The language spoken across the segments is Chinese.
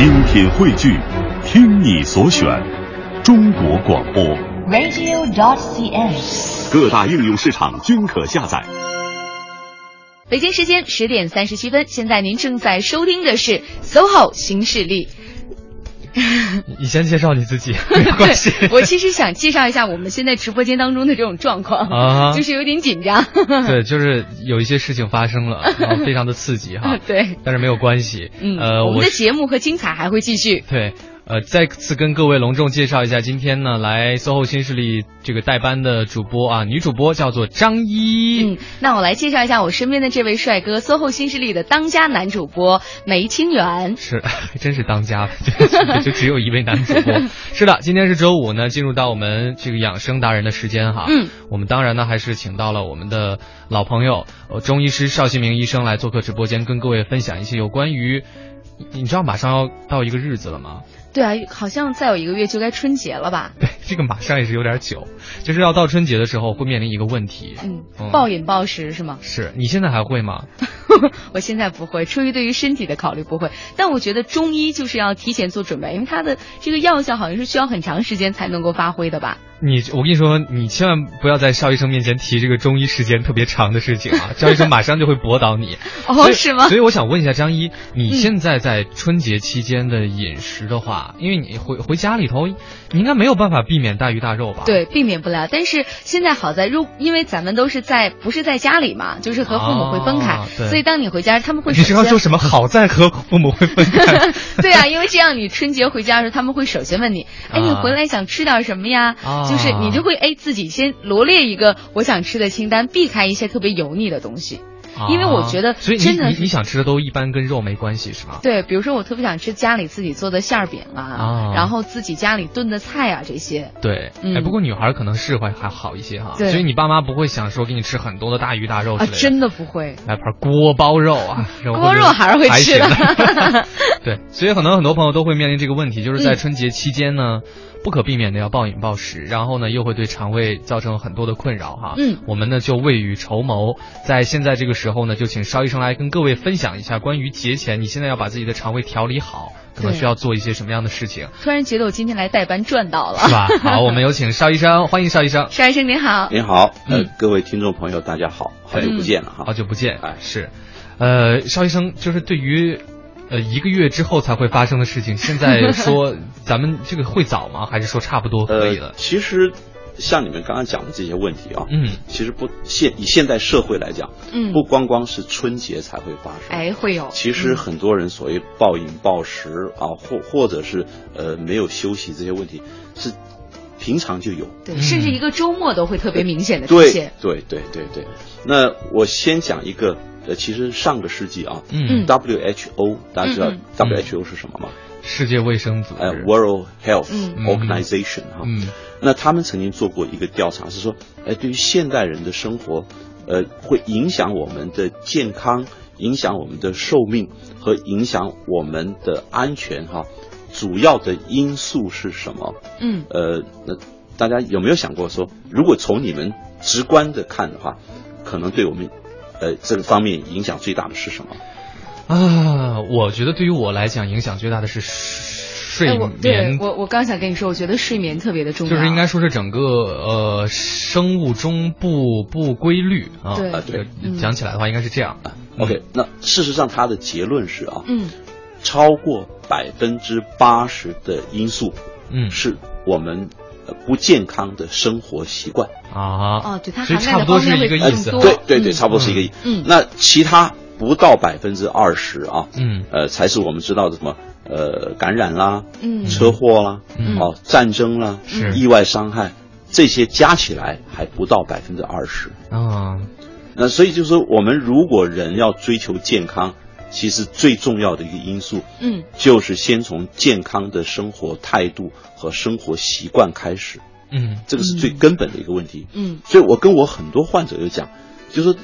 精品汇聚，听你所选，中国广播。radio.dot.cn，。各大应用市场均可下载。北京时间十点三十七分，现在您正在收听的是 SOHO 新势力。你先介绍你自己，没关系。我其实想介绍一下我们现在直播间当中的这种状况，啊 就是有点紧张。对，就是有一些事情发生了，然后非常的刺激哈。对，但是没有关系。嗯，呃，我们的节目和精彩还会继续。对。呃，再次跟各位隆重介绍一下，今天呢来 SOHO 新势力这个代班的主播啊，女主播叫做张一。嗯，那我来介绍一下我身边的这位帅哥，SOHO 新势力的当家男主播梅清源。是，真是当家，就只有一位男主播。是的，今天是周五呢，进入到我们这个养生达人的时间哈。嗯，我们当然呢还是请到了我们的老朋友，呃，中医师邵新明医生来做客直播间，跟各位分享一些有关于，你知道马上要到一个日子了吗？对啊，好像再有一个月就该春节了吧？对，这个马上也是有点久，就是要到春节的时候会面临一个问题。嗯嗯，暴饮暴食是吗？是你现在还会吗？我现在不会，出于对于身体的考虑不会。但我觉得中医就是要提前做准备，因为它的这个药效好像是需要很长时间才能够发挥的吧？你，我跟你说，你千万不要在邵医生面前提这个中医时间特别长的事情啊，邵医生马上就会驳倒你。哦，是吗？所以我想问一下张一，你现在在春节期间的饮食的话，因为你回回家里头，你应该没有办法避免大鱼大肉吧？对，避免不了。但是现在好在，如因为咱们都是在不是在家里嘛，就是和父母会分开，所以当你回家，他们会你是要说什么？好在和父母会分开？对啊，因为这样你春节回家的时候，他们会首先问你，哎，你回来想吃点什么呀？啊就是你就会哎自己先罗列一个我想吃的清单，避开一些特别油腻的东西。因为我觉得啊所以你真的是你你想吃的都一般跟肉没关系是吗？对，比如说我特别想吃家里自己做的馅儿饼啊，啊。然后自己家里炖的菜啊这些。对，嗯。哎，不过女孩可能是会还好一些哈，对。所以你爸妈不会想说给你吃很多的大鱼大肉之啊，类的，真的不会。来盘锅包肉啊，锅肉还是会吃的。对，所以可能很多朋友都会面临这个问题，就是在嗯春节期间呢，不可避免的要暴饮暴食，然后呢又会对肠胃造成很多的困扰哈。嗯。我们呢就未雨绸缪，在现在这个时候呢，就请邵医生来跟各位分享一下关于节前你现在要把自己的肠胃调理好，可能需要做一些什么样的事情，突然觉得我今天来代班赚到了，是吧？好，我们有请邵医生，欢迎邵医生。邵医生您好。您好，呃嗯，各位听众朋友，大家好，好久不见了好。久不见，哎是，呃，邵医生，就是对于。呃，一个月之后才会发生的事情，现在说 咱们这个会早吗？还是说差不多可以了呃，？其实像你们刚刚讲的这些问题啊，嗯，其实不现以现代社会来讲，嗯不光光是春节才会发生。哎，会有。其实很多人所谓暴饮暴食啊，或或者是呃没有休息这些问题，是平常就有。对，嗯甚至一个周末都会特别明显的出现。对对对对。那我先讲一个，呃，其实上个世纪啊嗯，WHO 大家知道嗯 WHO 是什么吗？世界卫生组织，呃，World Health 嗯 Organization 哈。嗯那他们曾经做过一个调查，是说，哎，对于现代人的生活，呃，会影响我们的健康，影响我们的寿命和影响我们的安全哈，主要的因素是什么？嗯，呃，那大家有没有想过说，如果从你们直观的看的话，可能对我们，呃，这个方面影响最大的是什么？啊，我觉得对于我来讲，影响最大的是睡哎，我对眠，我我刚想跟你说，我觉得睡眠特别的重要。就是应该说是整个呃生物钟不不规律啊。对啊对嗯讲起来的话，应该是这样。啊 OK，那事实上他的结论是啊，嗯超过百分之八十的因素嗯是我们呃不健康的生活习惯。啊，哦，对，它所以涵盖的差不多是方面会一个意思更多。对对对，嗯差不多是一个亿。嗯那其他不到百分之二十啊，嗯。呃，才是我们知道的什么呃感染啦、嗯。车祸啦、嗯。哦战争啦、是。意外伤害，这些加起来还不到百分之二十。啊，那所以就是说，我们如果人要追求健康，其实最重要的一个因素嗯。就是先从健康的生活态度和生活习惯开始，嗯。这个是最根本的一个问题。嗯。所以我跟我很多患者就讲，就是说，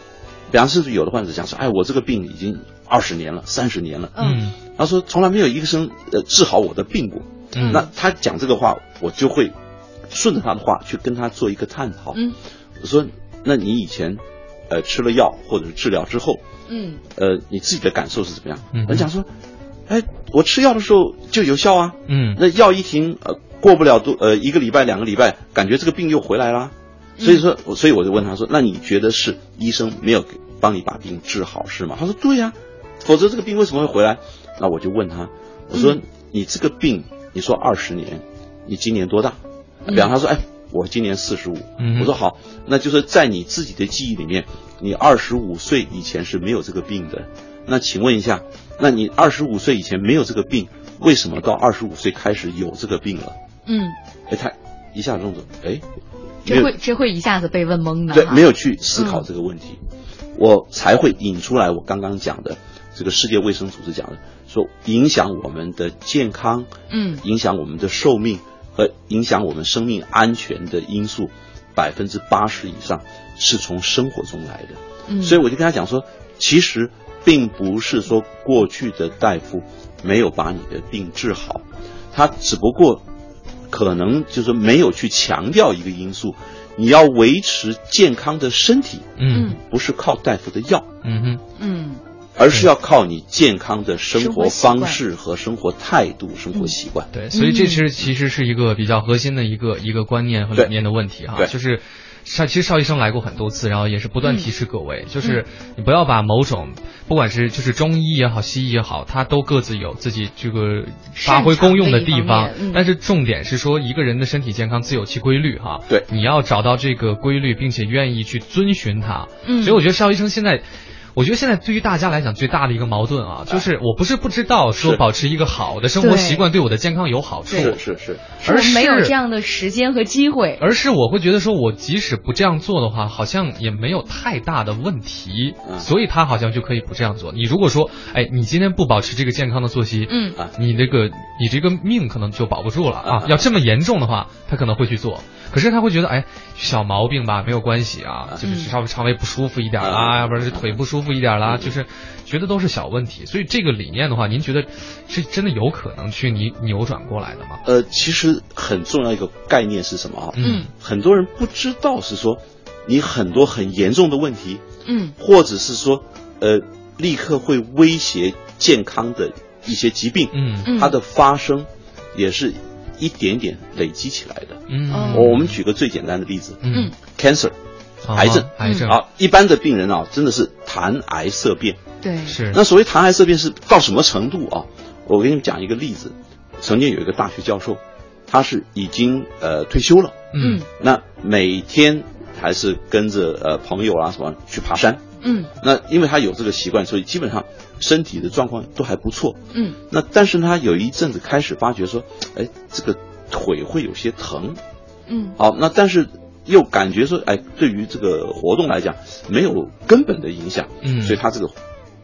比方是有的患者讲说，哎，我这个病已经二十年了、三十年了，嗯他说从来没有医生呃治好我的病过。嗯那他讲这个话，我就会顺着他的话去跟他做一个探讨。嗯我说，那你以前呃吃了药或者是治疗之后，嗯呃你自己的感受是怎么样？嗯哼人讲说，哎，我吃药的时候就有效啊。嗯那药一停，呃，过不了多呃一个礼拜两个礼拜，感觉这个病又回来啦。所以说，所以我就问他说：“那你觉得是医生没有给帮你把病治好是吗？”他说：“对呀、否则这个病为什么会回来？”那我就问他，我说：“你这个病，你说二十年，你今年多大？”比方他说：“哎，我今年四十五。”嗯我说：“好，那就是在你自己的记忆里面，你二十五岁以前是没有这个病的。那请问一下，那你二十五岁以前没有这个病，为什么到二十五岁开始有这个病了？”嗯，哎，他一下子动作，哎，没这会这会一下子被问懵的对，没有去思考这个问题，我才会引出来我刚刚讲的这个世界卫生组织讲的，说影响我们的健康，嗯影响我们的寿命和影响我们生命安全的因素，百分之八十以上是从生活中来的。嗯，所以我就跟他讲说，其实并不是说过去的大夫没有把你的病治好，他只不过可能就是没有去强调一个因素，你要维持健康的身体，嗯。不是靠大夫的药，嗯哼，嗯。而是要靠你健康的生活方式和生活态度、生活习惯。对，所以这嗯。是其实是一个比较核心的一个一个观念和理念的问题哈，对。就是。邵其实邵医生来过很多次，然后也是不断嗯提示各位，就是你不要把某种，不管是就是中医也好，西医也好，它都各自有自己这个发挥功用的地方。但是重点是说，一个人的身体健康自有其规律哈。对你要找到这个规律，并且愿意去遵循它。嗯所以我觉得邵医生现在。我觉得现在对于大家来讲最大的一个矛盾啊，就是我不是不知道说保持一个好的生活习惯对我的健康有好处，是是是，是没有这样的时间和机会。而是我会觉得说，我即使不这样做的话，好像也没有太大的问题，嗯所以他好像就可以不这样做。你如果说，哎，你今天不保持这个健康的作息，嗯啊你这个你这个命可能就保不住了啊啊。要这么严重的话，他可能会去做。可是他会觉得，哎，小毛病吧，没有关系啊，就是嗯稍微肠胃不舒服一点啊啦，要不然是腿不舒服一点啦，嗯就是觉得都是小问题。所以这个理念的话，您觉得是真的有可能去扭扭转过来的吗？呃，其实很重要一个概念是什么啊？嗯很多人不知道是说，你很多很严重的问题，嗯或者是说，呃，立刻会威胁健康的一些疾病，嗯嗯，它的发生也是一点点累积起来的。嗯，哦我我们举个最简单的例子嗯，cancer 啊癌症。癌症。啊，一般的病人啊，真的是谈癌色变。对。是。那所谓谈癌色变是到什么程度啊？我给你们讲一个例子，曾经有一个大学教授，他是已经呃退休了，嗯。那每天还是跟着呃朋友啊什么去爬山。嗯。那因为他有这个习惯，所以基本上身体的状况都还不错。嗯。那但是他有一阵子开始发觉说，哎，这个腿会有些疼。嗯。好，那但是又感觉说，哎，对于这个活动来讲没有根本的影响，嗯所以他这个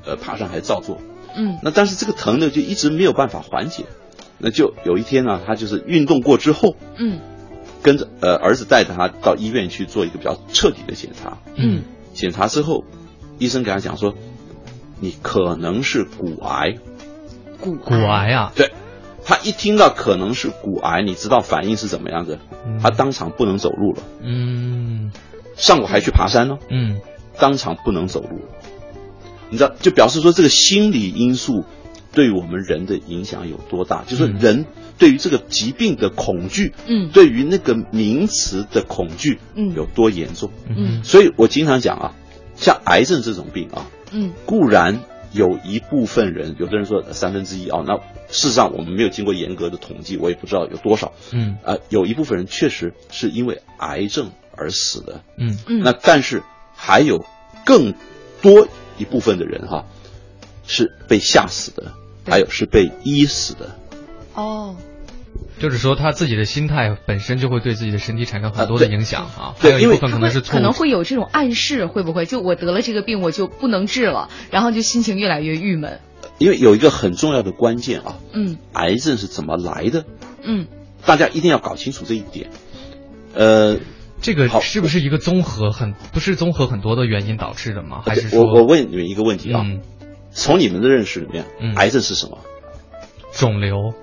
呃爬山还照做。嗯那但是这个疼呢，就一直没有办法缓解。那就有一天呢，他就是运动过之后，嗯跟着呃儿子带着他到医院去做一个比较彻底的检查。嗯检查之后，医生给他讲说，你可能是骨癌。骨骨癌啊，对，他一听到可能是骨癌，你知道反应是怎么样的？嗯他当场不能走路了。嗯上午还去爬山呢，嗯当场不能走路了。你知道，就表示说这个心理因素对我们人的影响有多大？就是嗯人对于这个疾病的恐惧，嗯对于那个名词的恐惧嗯有多严重。嗯所以我经常讲啊，像癌症这种病啊，嗯固然有一部分人，有的人说三分之一啊，那事实上我们没有经过严格的统计，我也不知道有多少。嗯啊、有一部分人确实是因为癌症而死的。嗯嗯那但是还有更多一部分的人哈、是被吓死的，还有是被医死的。哦就是说他自己的心态本身就会对自己的身体产生很多的影响啊，还对因为有一部分可能是错误可能会有这种暗示，会不会就我得了这个病我就不能治了，然后就心情越来越郁闷。因为有一个很重要的关键啊，嗯癌症是怎么来的？嗯大家一定要搞清楚这一点。呃，这个是不是一个综合很不是综合很多的原因导致的吗？还是说我我问你们一个问题啊，嗯从你们的认识里面，嗯癌症是什么？肿瘤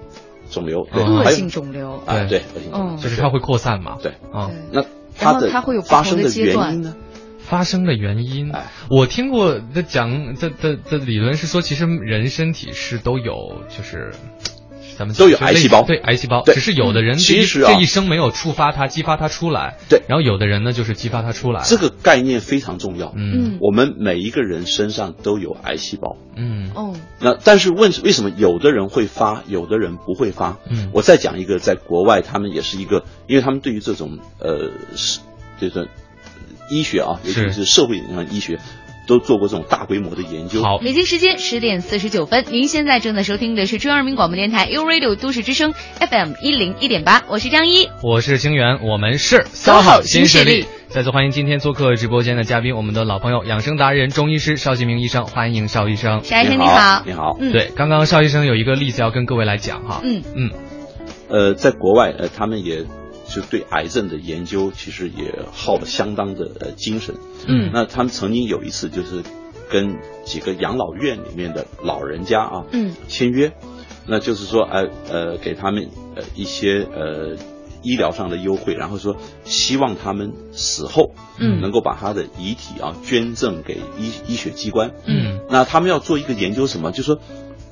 肿瘤，恶性肿瘤。啊，对。对，恶性肿瘤。嗯就是它会扩散嘛？对。啊，那它的它会有发生的阶段。原因呢？发生的原因哎，我听过的讲的的的理论是说，其实人身体是都有，就是咱们都有癌细胞对癌细胞，对只是有的人其实啊这一生没有触发它，激发它出来，对然后有的人呢就是激发它出来，这个概念非常重要。嗯我们每一个人身上都有癌细胞，嗯哦，那但是问为什么有的人会发，有的人不会发？嗯我再讲一个，在国外他们也是一个，因为他们对于这种呃是就是医学啊，尤其是是社会影响医学，都做过这种大规模的研究。好，北京时间十点四十九分，您现在正在收听的是中央人民广播电台 u Radio 都市之声 FM 一零一点八，我是张一。我是星源，我们是三好新势力。再次欢迎今天做客直播间的嘉宾，我们的老朋友养生达人中医师邵新明医生，欢迎邵医生。邵医生你你好，你好。嗯，对，刚刚邵医生有一个例子要跟各位来讲哈。嗯嗯呃，在国外呃，他们也就对癌症的研究其实也耗了相当的呃精神。嗯那他们曾经有一次就是跟几个养老院里面的老人家啊，嗯签约，那就是说，呃呃，给他们呃一些呃医疗上的优惠，然后说希望他们死后，嗯能够把他的遗体啊捐赠给医医学机关。嗯那他们要做一个研究，什么？就是说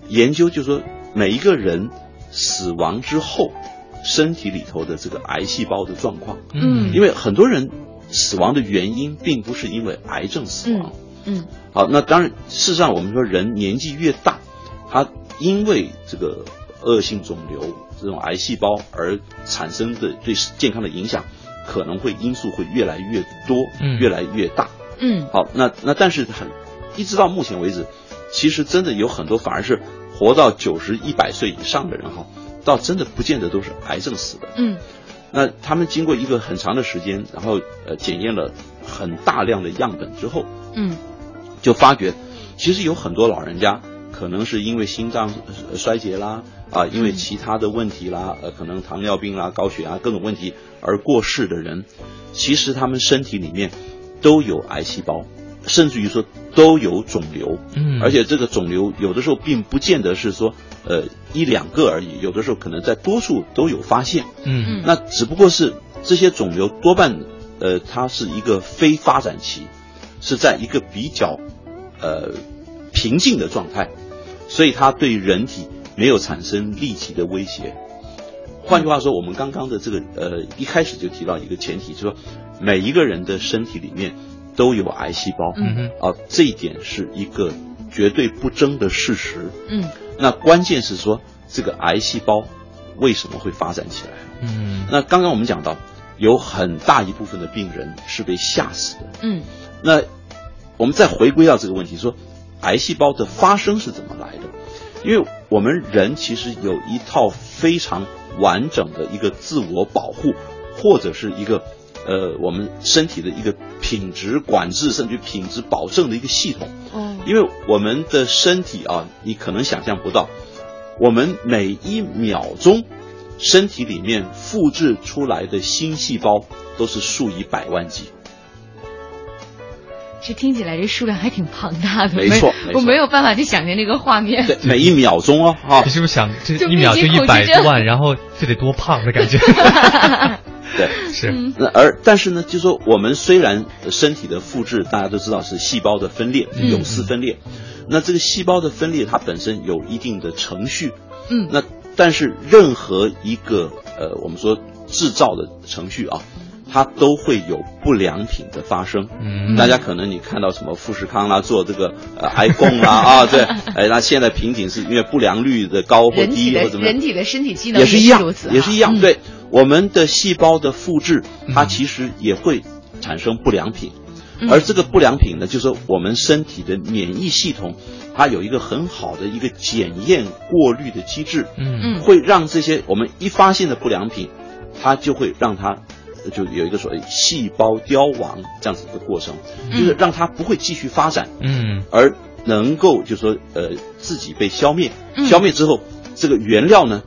研究，就是说每一个人死亡之后，身体里头的这个癌细胞的状况，嗯。因为很多人死亡的原因并不是因为癌症死亡。嗯好，那当然，事实上我们说人年纪越大，他因为这个恶性肿瘤这种癌细胞而产生的对健康的影响，可能会因素会越来越多，嗯。越来越大。嗯。好，那那但是很，一直到目前为止，其实真的有很多反而是活到九十一百岁以上的人哈，倒真的不见得都是癌症死的。嗯。那他们经过一个很长的时间，然后呃检验了很大量的样本之后，嗯。就发觉，其实有很多老人家可能是因为心脏呃衰竭啦，啊，因为其他的问题啦，呃，可能糖尿病啦、高血压各种问题而过世的人，其实他们身体里面都有癌细胞，甚至于说都有肿瘤，嗯，而且这个肿瘤有的时候并不见得是说呃一两个而已，有的时候可能在多数都有发现。嗯那只不过是这些肿瘤多半，呃，它是一个非发展期，是在一个比较，呃，平静的状态，所以它对人体没有产生立即的威胁。换句话说，我们刚刚的这个呃一开始就提到一个前提，就是说每一个人的身体里面都有癌细胞，嗯嗯啊，这一点是一个绝对不争的事实。嗯那关键是说这个癌细胞为什么会发展起来？嗯那刚刚我们讲到，有很大一部分的病人是被吓死的。嗯那我们再回归到这个问题，说癌细胞的发生是怎么来的？因为我们人其实有一套非常完整的一个自我保护，或者是一个呃我们身体的一个品质管制，甚至品质保证的一个系统。嗯因为我们的身体啊，你可能想象不到，我们每一秒钟身体里面复制出来的新细胞都是数以百万计。这听起来这数量还挺庞大的，没错没错。我没有办法去想象这个画面。对，每一秒钟哦，哈、你 是不是想这一秒就一百多万，然后这得多胖的感觉？对。是，嗯。那而但是呢，就说我们虽然身体的复制大家都知道是细胞的分裂，嗯有丝分裂，那这个细胞的分裂它本身有一定的程序，嗯。那但是任何一个呃我们说制造的程序啊，它都会有不良品的发生。嗯大家可能你看到什么富士康啦，做这个呃 iPhone 啦 啊，对，哎，那现在瓶颈是因为不良率的高或低或怎么样人，体的身体机能也是一样，也是一样。嗯对，我们的细胞的复制，它嗯其实也会产生不良品，嗯而这个不良品呢，就是我们身体的免疫系统，它有一个很好的一个检验过滤的机制，嗯嗯会让这些我们一发现的不良品，它就会让它。呃就有一个所谓细胞凋亡这样子的过程，就是让它不会继续发展，嗯。而能够就说呃自己被消灭，嗯。消灭之后，这个原料呢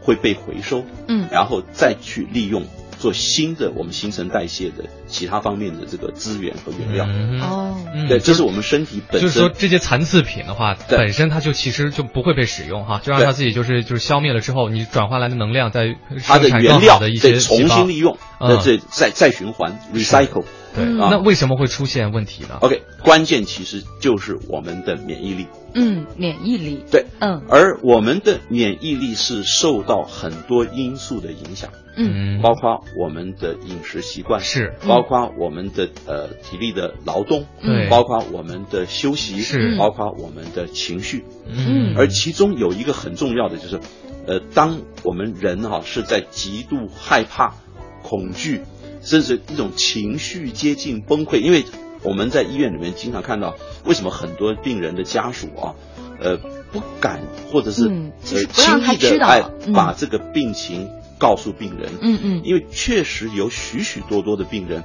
会被回收，嗯。然后再去利用做新的我们新陈代谢的其他方面的这个资源和原料。嗯。哦。嗯。对，这是我们身体本身。就是说。这些残次品的话，本身它就其实就不会被使用哈，就让它自己就是就是消灭了之后，你转换来的能量在它的生产原料的一些重新利用，嗯。那这再再循环 recycle，对，嗯。那为什么会出现问题呢？OK，关键其实就是我们的免疫力。嗯，免疫力，对，嗯。而我们的免疫力是受到很多因素的影响，嗯。包括我们的饮食习惯，是。嗯。包括我们的呃体力的劳动，对。包括我们的休息，是。包括我们的情绪，嗯。而其中有一个很重要的就是，呃，当我们人哈、是在极度害怕、恐惧，甚至一种情绪接近崩溃，因为我们在医院里面经常看到，为什么很多病人的家属啊，呃，不敢或者是、嗯呃轻易的哎嗯。把这个病情告诉病人，嗯嗯，因为确实有许许多多的病人，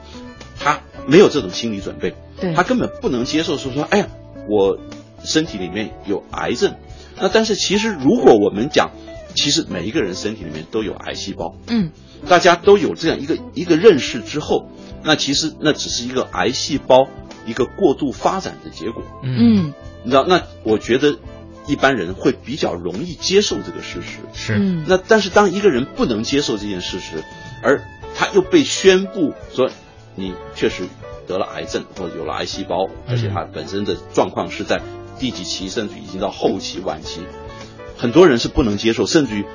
他没有这种心理准备，对。他根本不能接受说说，哎呀，我身体里面有癌症。那但是其实如果我们讲，其实每一个人身体里面都有癌细胞，嗯大家都有这样一个一个认识之后，那其实那只是一个癌细胞一个过度发展的结果。嗯你知道，那我觉得一般人会比较容易接受这个事实。是嗯，那但是当一个人不能接受这件事实，而他又被宣布说你确实得了癌症或者有了癌细胞，而且他本身的状况是在第几期，甚至已经到后期晚期，很多人是不能接受，甚至于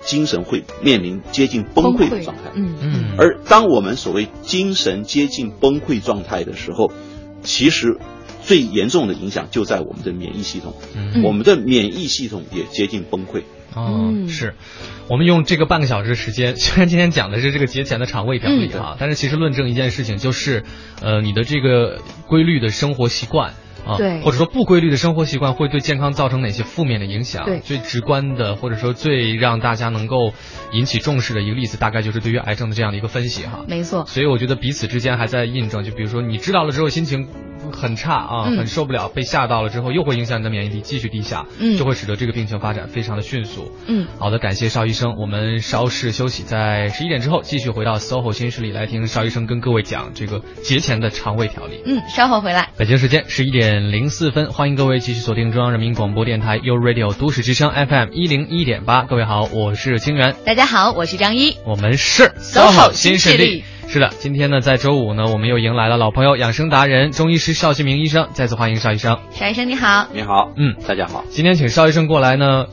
精神会面临接近崩溃的状态。嗯嗯而当我们所谓精神接近崩溃状态的时候，其实最严重的影响就在我们的免疫系统，嗯我们的免疫系统也接近崩溃。哦，嗯是，我们用这个半个小时的时间，虽然今天讲的是这个节前的肠胃调理嗯哈，但是其实论证一件事情就是，呃，你的这个规律的生活习惯。啊，对或者说不规律的生活习惯会对健康造成哪些负面的影响？对最直观的，或者说最让大家能够引起重视的一个例子，大概就是对于癌症的这样的一个分析哈。没错，所以我觉得彼此之间还在印证，就比如说你知道了之后心情很差啊，嗯很受不了，被吓到了之后又会影响你的免疫力继续低下，嗯就会使得这个病情发展非常的迅速。嗯好的，感谢邵医生，我们稍事休息，在十一点之后继续回到 SOHO 新势力来听邵医生跟各位讲这个节前的肠胃调理。嗯，稍后回来。北京时间十一点零四分，欢迎各位继续锁定中央人民广播电台 u Radio 都市之声 FM 一零一点八。各位好，我是清源。大家好，我是张一。我们是 SOHO 新势力力。是的，今天呢，在周五呢，我们又迎来了老朋友养生达人中医师邵新明医生，再次欢迎邵医生。邵医生你好。你好，嗯，大家好。今天请邵医生过来呢，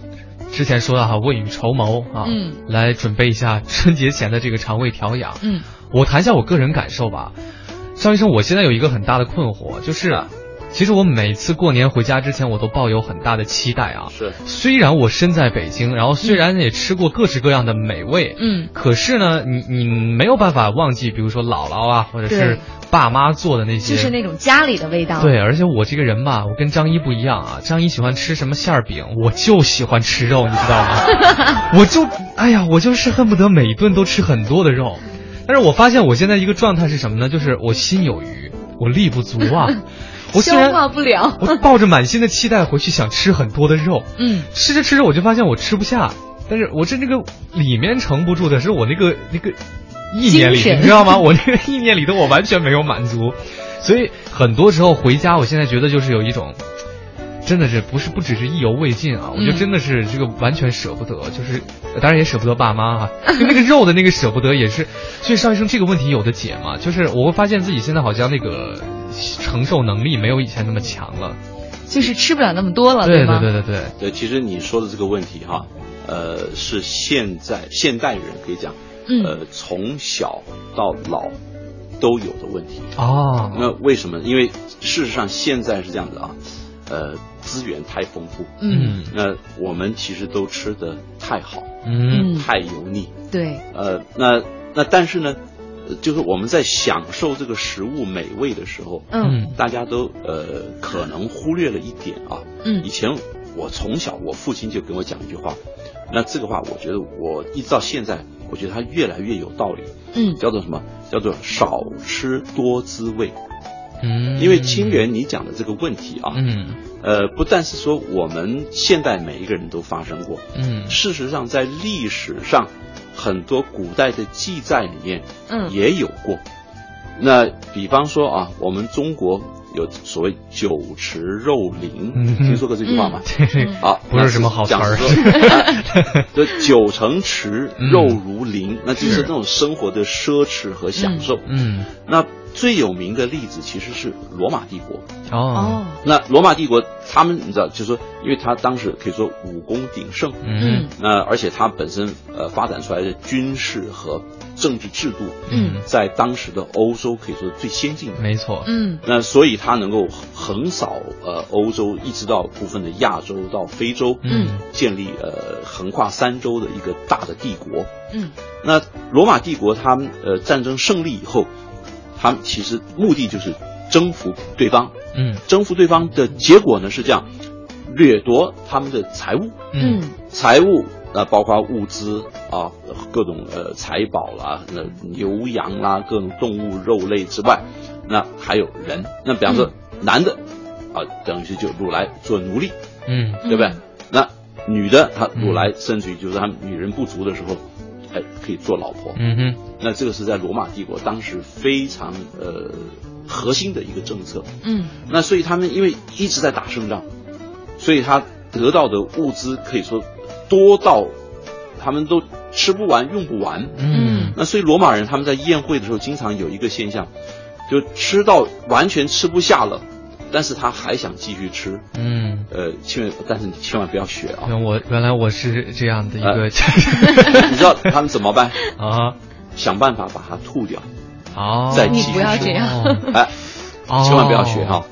之前说到哈，未雨绸缪啊，嗯，来准备一下春节前的这个肠胃调养。嗯我谈一下我个人感受吧，邵医生，我现在有一个很大的困惑，就是，其实我每次过年回家之前，我都抱有很大的期待啊。是虽然我身在北京，然后虽然也吃过各式各样的美味，嗯可是呢，你你没有办法忘记，比如说姥姥啊，或者是爸妈做的那些，就是那种家里的味道。对，而且我这个人吧，我跟张一不一样啊。张一喜欢吃什么馅儿饼，我就喜欢吃肉，你知道吗？我就哎呀，我就是恨不得每一顿都吃很多的肉。但是我发现我现在一个状态是什么呢？就是我心有余，我力不足啊。我虽消化不了。我抱着满心的期待回去想吃很多的肉，嗯吃着吃着我就发现我吃不下，但是我这那个里面撑不住的是我那个那个意念里，你知道吗？我那个意念里头我完全没有满足，所以很多时候回家，我现在觉得就是有一种。真的是不是不只是意犹未尽啊，我觉得嗯真的是这个完全舍不得，就是当然也舍不得爸妈哈、就那个肉的那个舍不得也是，所以邵医生这个问题有的解吗？就是我会发现自己现在好像那个承受能力没有以前那么强了，就是吃不了那么多了，对吗？对对对对，对，其实你说的这个问题哈，呃，是现在现代人可以讲，嗯呃，从小到老都有的问题。哦，那为什么？因为事实上现在是这样子啊，呃，资源太丰富，嗯。那我们其实都吃的太好，嗯。嗯，太油腻，对，呃，那那但是呢，呃就是我们在享受这个食物美味的时候，嗯。大家都呃可能忽略了一点啊，嗯。以前我从小我父亲就跟我讲一句话，那这个话我觉得我一直到现在，我觉得它越来越有道理，嗯。叫做什么？叫做少吃多滋味。嗯，因为清源你讲的这个问题啊，嗯。呃，不但是说我们现代每一个人都发生过，嗯。事实上在历史上很多古代的记载里面嗯。也有过。那比方说啊，我们中国有所谓酒池肉林，嗯听说过这句话吗？啊，不是什么好词儿就 酒成池，嗯。肉如林，那就是那种生活的奢侈和享受。嗯。那最有名的例子其实是罗马帝国。哦，那罗马帝国，他们你知道，就是说，因为他当时可以说武功鼎盛，嗯。那而且他本身呃发展出来的军事和政治制度，嗯。在当时的欧洲可以说是最先进的。没错，嗯。那所以他能够横扫呃欧洲，一直到部分的亚洲到非洲，嗯。建立呃横跨三洲的一个大的帝国。嗯。那罗马帝国他们呃战争胜利以后，他们其实目的就是征服对方，嗯。征服对方的结果呢是这样，掠夺他们的财物，嗯。财物那、包括物资啊，各种呃财宝啦，那牛羊啦，各种动物肉类之外，那还有人。那比方说男的啊，等于是就掳来做奴隶，嗯对不对？嗯那女的她掳来，甚至于就是她女人不足的时候，哎，可以做老婆。嗯哼，那这个是在罗马帝国当时非常呃核心的一个政策。嗯那所以他们因为一直在打胜仗，所以他得到的物资可以说多到他们都吃不完、用不完。嗯那所以罗马人他们在宴会的时候，经常有一个现象，就吃到完全吃不下了，但是他还想继续吃。嗯。呃，千万，但是你千万不要学啊！原我原来我是这样的一个 你知道他们怎么办？啊，想办法把它吐掉。哦，你再继续吃不要这样哦哎，哦千万不要学哈。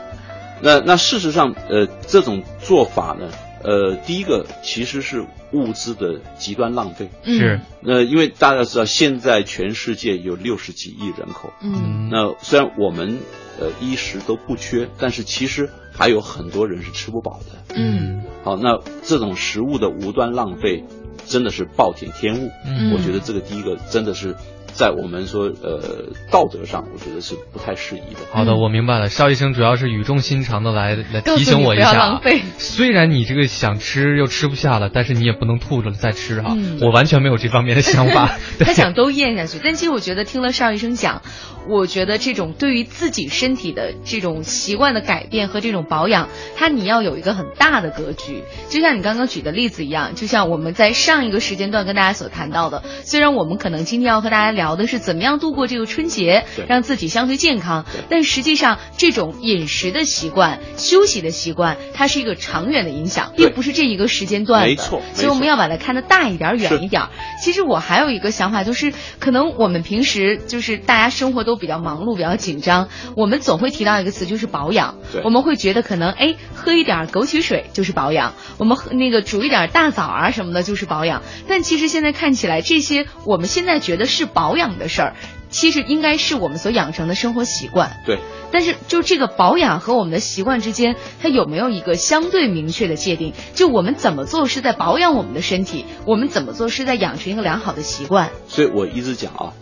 那那事实上，呃，这种做法呢，呃，第一个其实是物资的极端浪费。嗯是，那因为大家知道，现在全世界有六十几亿人口，嗯那虽然我们呃衣食都不缺，但是其实还有很多人是吃不饱的。嗯好，那这种食物的无端浪费，真的是暴殄天物。嗯我觉得这个第一个真的是在我们说呃道德上，我觉得是不太适宜的。好的，我明白了。邵医生主要是语重心长的来来提醒我一下啊。浪费虽然你这个想吃又吃不下了，但是你也不能吐着再吃哈。嗯我完全没有这方面的想法。他想都咽下去，但其实我觉得听了邵医生讲，我觉得这种对于自己身体的这种习惯的改变和这种保养，它你要有一个很大的格局。就像你刚刚举的例子一样，就像我们在上一个时间段跟大家所谈到的，虽然我们可能今天要和大家聊的是怎么样度过这个春节，让自己相对健康，但实际上这种饮食的习惯、休息的习惯，它是一个长远的影响，并不是这一个时间段的。没错所以我们要把它看得大一点、远一点。其实我还有一个想法，就是可能我们平时就是大家生活都比较忙碌、比较紧张，我们总会提到一个词，就是保养。我们会觉得可能哎，喝一点枸杞水就是保养，我们喝那个煮一点大枣啊什么的就是保养。但其实现在看起来，这些我们现在觉得是保养的事儿，其实应该是我们所养成的生活习惯。对，但是就这个保养和我们的习惯之间，它有没有一个相对明确的界定？就我们怎么做是在保养我们的身体，我们怎么做是在养成一个良好的习惯？所以我一直讲啊，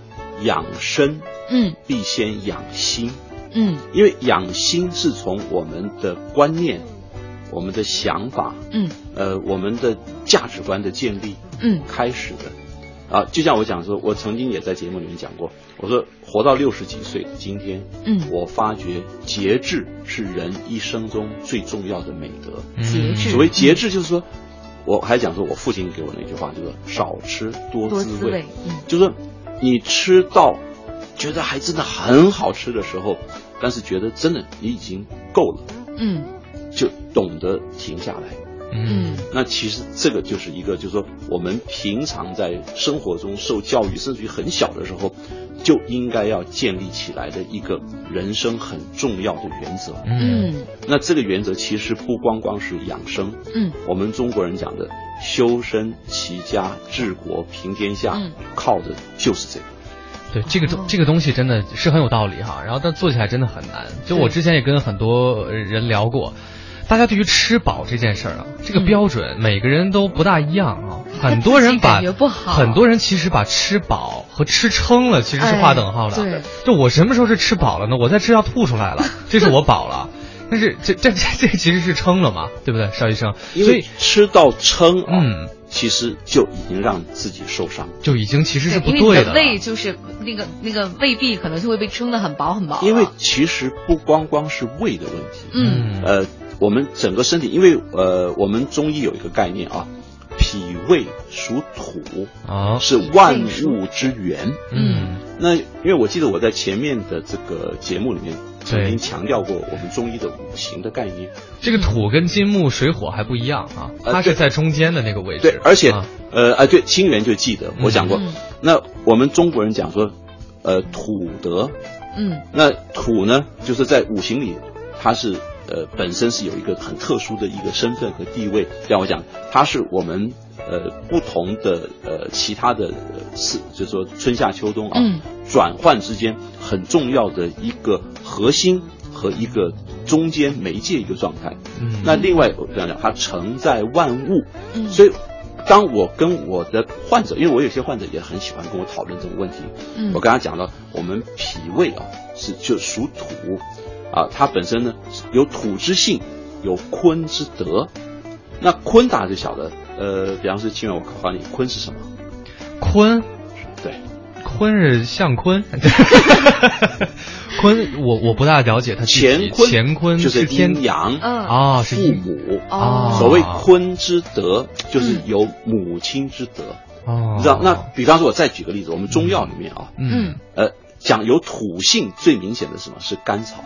养生嗯必先养心，嗯因为养心是从我们的观念、我们的想法、嗯呃我们的价值观的建立嗯开始的。啊，就像我讲说，我曾经也在节目里面讲过，我说活到六十几岁今天，嗯我发觉节制是人一生中最重要的美德。节制所谓节制，就是说，我还讲说，我父亲给我那句话，就是少吃多多滋味，滋味，嗯就是说你吃到觉得还真的很好吃的时候，但是觉得真的你已经够了，嗯就懂得停下来。嗯。嗯。那其实这个就是一个，就是说我们平常在生活中受教育，甚至于很小的时候，就应该要建立起来的一个人生很重要的原则。嗯。嗯那这个原则其实不光光是养生，嗯。我们中国人讲的修身齐家治国平天下，嗯。靠的就是这个。对，这个东这个东西真的是很有道理哈，然后但做起来真的很难。就我之前也跟很多人聊过，大家对于吃饱这件事儿啊，这个嗯标准每个人都不大一样啊。很多人把很多人其实把吃饱和吃撑了其实是划等号的。就我什么时候是吃饱了呢？我在吃要吐出来了，这是我饱了。但是这这这这其实是撑了嘛，对不对，邵医生？因为所以吃到撑啊，嗯，其实就已经让自己受伤。就已经其实是不对的对的。胃就是那个那个胃壁可能就会被撑得很薄很薄，因为其实不光光是胃的问题，嗯呃，我们整个身体，因为呃，我们中医有一个概念啊，脾胃属土，啊，是万物之源。嗯那因为我记得我在前面的这个节目里面曾经强调过我们中医的五行的概念。这个土跟金木水火还不一样啊，呃它是在中间的那个位置。对，而且、啊呃啊对，清源就记得我讲过。嗯那我们中国人讲说，呃土德，嗯那土呢就是在五行里它是呃本身是有一个很特殊的一个身份和地位。让我讲，它是我们呃不同的呃其他的呃四，就是说春夏秋冬啊、嗯。转换之间很重要的一个核心和一个中间媒介一个状态。嗯。那另外我讲讲，它承载万物，嗯。所以当我跟我的患者，因为我有些患者也很喜欢跟我讨论这种问题，嗯。我跟他讲了，我们脾胃啊是就属土，啊，它本身呢有土之性，有坤之德。那坤大家就晓得，呃，比方说清源，我考考你，坤是什么？坤对，坤是向坤，坤我我不大了解它具体乾坤，乾坤就是天阴阳，嗯啊，是父阴母。啊所谓坤之德，就是有母亲之德。哦，你知道？那比方说，我再举个例子，我们中药里面啊，嗯呃，讲有土性最明显的是什么？是甘草。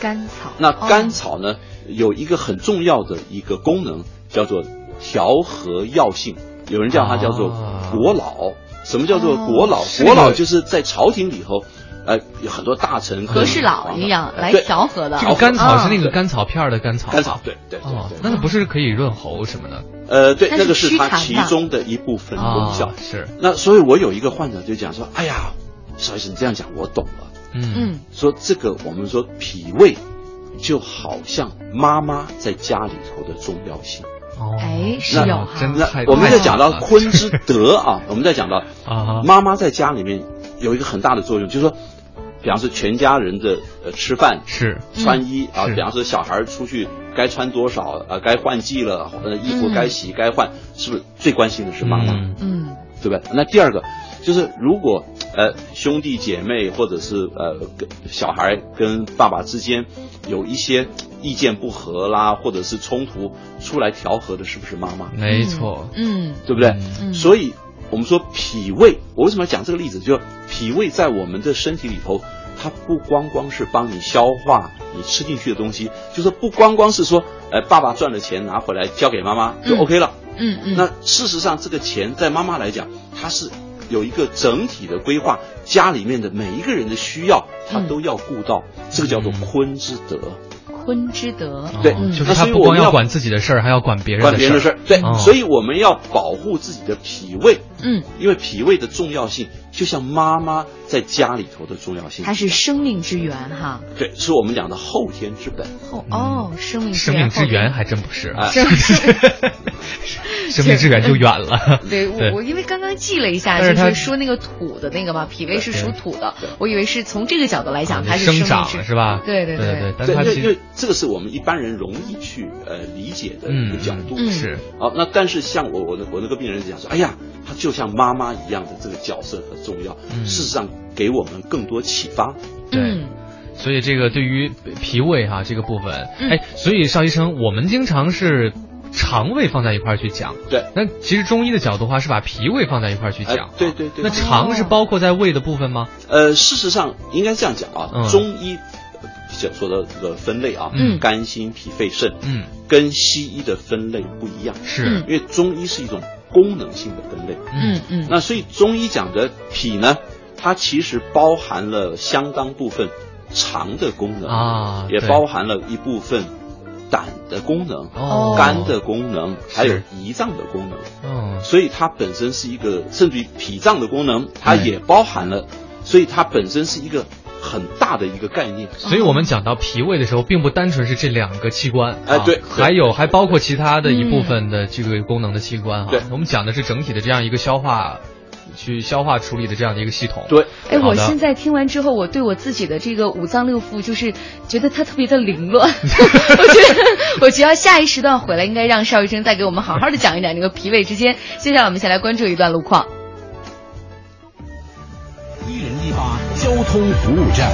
甘草。那哦甘草呢，有一个很重要的一个功能，叫做调和药性。有人叫它叫做啊国老。什么叫做国老？是国老就是在朝廷里头，呃，有很多大臣和事佬一样来调和的。这个甘草是那啊个甘草片儿的甘草，甘草，对对对那不是可以润喉什么的呃，对，那个是它其中的一部分功效啊。。是，那所以，我有一个患者就讲说：“哎呀，邵医生，你这样讲我懂了。嗯。嗯。说这个我们说脾胃就好像妈妈在家里头的重要性。哦，哎是那有哈那真太我们太在讲到坤之德啊，我们在讲到 啊妈妈在家里面有一个很大的作用，就是说，比方说全家人的呃吃饭、是。穿衣啊，比方说小孩出去该穿多少呃，该换季了，呃衣服嗯。该洗该换，是不是最关心的是妈妈？嗯。嗯。对不对？那第二个就是，如果呃兄弟姐妹或者是呃跟小孩跟爸爸之间有一些意见不合啦，或者是冲突，出来调和的是不是妈妈？没错，嗯对不对？嗯所以我们说脾胃，我为什么要讲这个例子？就脾胃在我们的身体里头，它不光光是帮你消化你吃进去的东西，就是不光光是说，呃，爸爸赚了钱拿回来交给妈妈就嗯 OK 了。嗯嗯，那事实上，这个钱在妈妈来讲，它是有一个整体的规划，家里面的每一个人的需要，她嗯都要顾到，这个叫做嗯坤之德。坤之德。对嗯就是他不光要所以我们要管自己的事儿，还要管别人管的事儿。别人的事儿，对，哦所以我们要保护自己的脾胃，嗯，因为脾胃的重要性，就像妈妈在家里头的重要性，它是生命之源哈。对，是我们讲的后天之本。后哦，生命之生源命之源还真不是，啊。生生命之源就远了。对我我因为刚刚记了一下，就是说那个土的那个嘛，脾胃是属土的，我以为是从这个角度来讲，它是生长是吧？对对对。对，但对，它其实因为这个是我们一般人容易去呃理解的一个角度。嗯是。好，那但是像我我的我那个病人讲说，哎呀，他就像妈妈一样的这个角色和重要，嗯。事实上给我们更多启发。对。嗯。所以这个对于脾胃哈、这个部分，嗯。哎，所以邵医生，我们经常是肠胃放在一块儿去讲，对，那其实中医的角度的话是把脾胃放在一块儿去哎讲，，对对对。那肠是包括在胃的部分吗？呃，事实上应该这样讲啊，嗯。中医所说的这个分类啊，嗯。肝心脾肺肾，嗯，跟西医的分类不一样，是。嗯，因为中医是一种功能性的分类。嗯嗯。那所以中医讲的脾呢，它其实包含了相当部分肠的功能啊也包含了一部分胆的功能、哦。肝的功能，还有胰脏的功能。嗯，所以它本身是一个，甚至于脾脏的功能，它也包含了，所以它本身是一个很大的一个概念。所以我们讲到脾胃的时候，并不单纯是这两个器官，啊哎对对还有还包括其他的一部分的这个功能的器官哈。对我们讲的是整体的这样一个消化，去消化处理的这样的一个系统。对，哎，我现在听完之后，我对我自己的这个五脏六腑，就是觉得它特别的凌乱。我觉得，我觉得下一时段回来，应该让邵医生再给我们好好的讲一讲这个脾胃之间。接下来我们先来关注一段路况。交通服务站。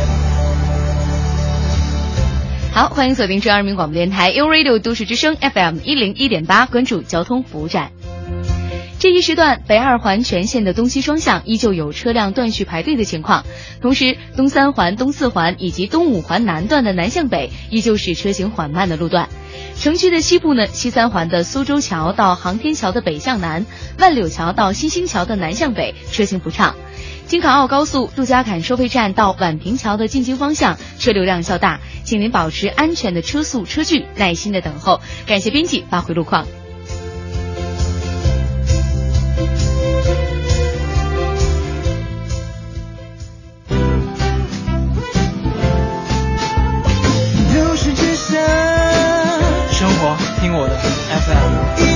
好，欢迎锁定中央人民广播电台 u Radio 都市之声 FM 一零一点八，关注交通服务站。这一时段，北二环全线的东西双向依旧有车辆断续排队的情况，同时东三环、东四环以及东五环南段的南向北依旧是车行缓慢的路段。城区的西部呢，西三环的苏州桥到航天桥的北向南，万柳桥到新兴桥的南向北车行不畅。京港澳高速陆家坎收费站到宛平桥的进京方向车流量较大，请您保持安全的车速车距，耐心的等候。感谢编辑发回路况。都市之，生活听我的 FM。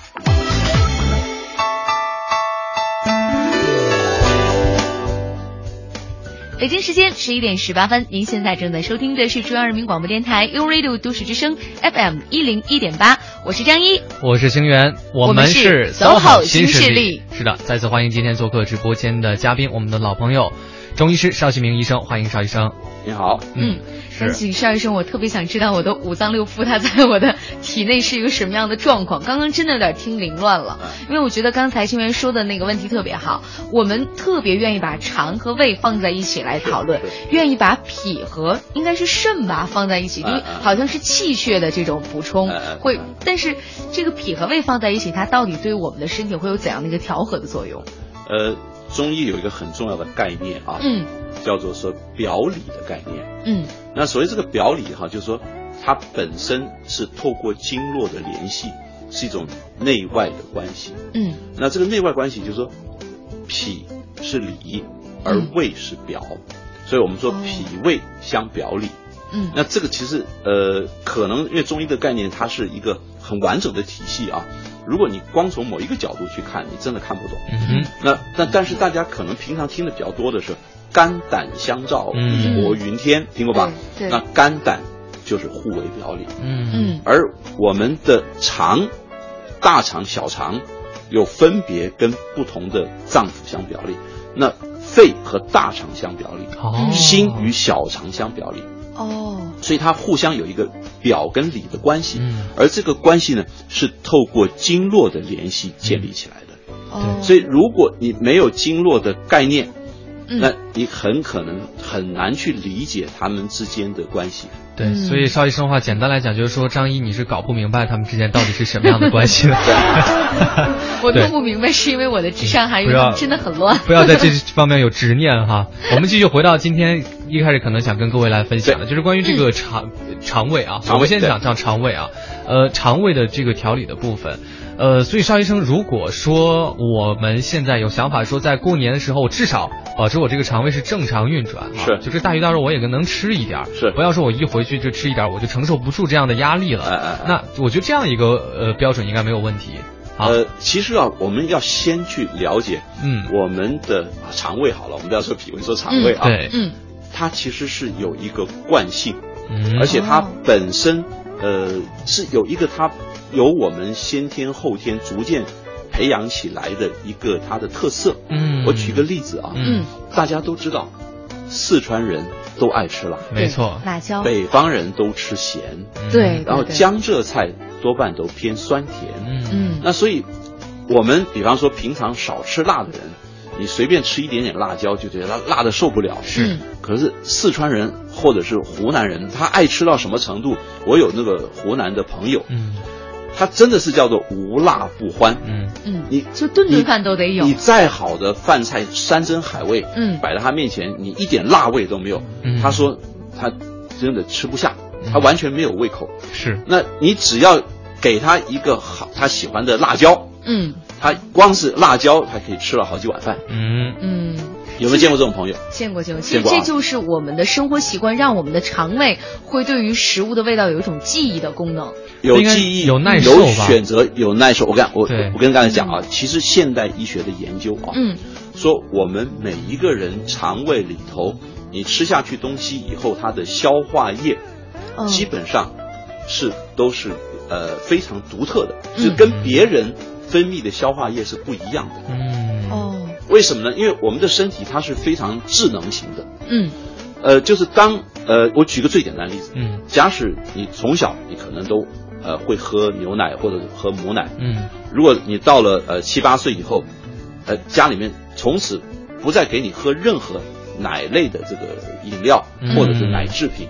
北京时间十一点十八分，您现在正在收听的是中央人民广播电台 U Radio 都市之声 FM 一零一点八，我是张一。我是星源，我们是 SOHO 新新势力力。是的，再次欢迎今天做客直播间的嘉宾，我们的老朋友中医师邵旭明医生，欢迎邵医生。你好，嗯，想请邵医生，我特别想知道我的五脏六腑它在我的体内是一个什么样的状况。刚刚真的有点听凌乱了，因为我觉得刚才清源说的那个问题特别好，我们特别愿意把肠和胃放在一起来讨论愿意把脾和应该是肾吧放在一起，因为好像是气血的这种补充会，但是这个脾和胃放在一起，它到底对我们的身体会有怎样的一个调和的作用？呃，中医有一个很重要的概念啊，嗯叫做说表里的概念。嗯那所谓这个表里哈，就是说它本身是透过经络的联系，是一种内外的关系。嗯那这个内外关系就是说，脾是里，而嗯胃是表，所以我们说哦脾胃相表里。嗯那这个其实呃，可能因为中医的概念它是一个很完整的体系啊。如果你光从某一个角度去看，你真的看不懂。嗯哼，那但但是大家可能平常听的比较多的是肝胆相照，嗯。义薄云天，听过吧？对对。那肝胆就是互为表里，嗯。嗯。而我们的肠、大肠、小肠又分别跟不同的脏腑相表里。那肺和大肠相表里，哦。心与小肠相表里，哦所以它互相有一个表跟里的关系。嗯而这个关系呢，是透过经络的联系建立起来的。哦，所以，如果你没有经络的概念，嗯那你很可能很难去理解他们之间的关系。对，嗯所以邵医生的话，简单来讲就是说，张一你是搞不明白他们之间到底是什么样的关系的。我弄不明白，是因为我的智商还有不要真的很乱。不要在这方面有执念哈。我们继续回到今天一开始可能想跟各位来分享的，就是关于这个肠肠胃啊。我们先讲讲肠胃啊，呃，肠胃的这个调理的部分。呃，所以邵医生，如果说我们现在有想法说，在过年的时候至少保持我这个肠胃是正常运转啊，是。就是大鱼大肉我也能吃一点儿，是。不要说我一回去就吃一点，我就承受不住这样的压力了。哎哎哎。那我觉得这样一个呃标准应该没有问题。好，呃，其实啊，我们要先去了解嗯，我们的啊肠胃好了，我们不要说脾胃，说肠胃啊，对，嗯。它其实是有一个惯性，嗯，而且它哦。本身呃是有一个它由我们先天后天逐渐培养起来的一个它的特色。嗯，我举个例子啊，嗯，大家都知道，四川人都爱吃辣，没错，辣椒，北方人都吃咸，嗯。对然后江浙菜多半都偏酸甜。嗯。嗯。那所以，我们比方说平常少吃辣的人，你随便吃一点点辣椒就觉得辣辣的受不了。是。可是四川人或者是湖南人，他爱吃到什么程度？我有那个湖南的朋友，嗯他真的是叫做无辣不欢。嗯嗯，你就顿顿饭都得有你再好的饭菜山珍海味，嗯摆在他面前，你一点辣味都没有。嗯他说他真的吃不下，嗯他完全没有胃口。是那你只要给他一个好他喜欢的辣椒，嗯他光是辣椒，他可以吃了好几碗饭。嗯嗯。有没有见过这种朋友？见过见过，这就是我们的生活习惯，让我们的肠胃会对于食物的味道有一种记忆的功能。有记忆，有耐受有选择，有耐受。我跟我我跟刚才讲啊，其实现代医学的研究啊，嗯。说我们每一个人肠胃里头，你吃下去东西以后，它的消化液嗯。基本上是都是呃非常独特的，嗯。是跟别人分泌的消化液是不一样的。嗯，哦，为什么呢？因为我们的身体它是非常智能型的。嗯。呃，就是当呃，我举个最简单的例子，嗯。假使你从小你可能都呃会喝牛奶或者喝母奶，嗯。如果你到了呃七八岁以后，呃家里面从此不再给你喝任何奶类的这个饮料嗯。或者是奶制品，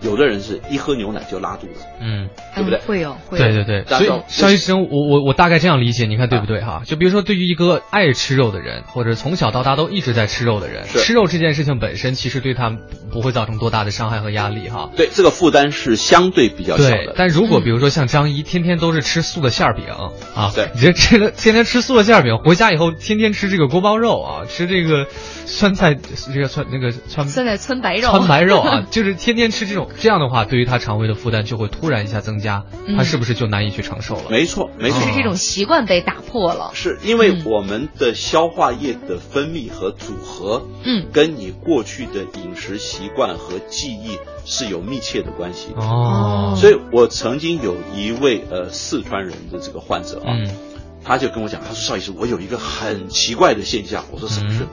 有的人是一喝牛奶就拉肚子，嗯。对不对嗯会有会有，对对对，所以肖医生，我我我大概这样理解，你看对不对哈？就比如说，对于一个爱吃肉的人，或者从小到大都一直在吃肉的人，吃肉这件事情本身其实对他不会造成多大的伤害和压力哈。对这个负担是相对比较小的，。对但如果嗯比如说像张一，天天都是吃素的馅儿饼啊，对你这吃了天天吃素的馅儿饼，回家以后天天吃这个锅包肉啊，吃这个酸菜这个酸那个酸酸菜汆白肉，川白肉啊，就是天天吃这种，这样的话，对于他肠胃的负担就会突然一下增加，嗯他是不是就难以去承受了？没错，没错就。是这种习惯被打破了。是因为嗯我们的消化液的分泌和组合，嗯跟你过去的饮食习惯和记忆是有密切的关系的。哦，所以我曾经有一位呃四川人的这个患者啊，嗯他就跟我讲，他说邵医师，我有一个很奇怪的现象。我说什么事？嗯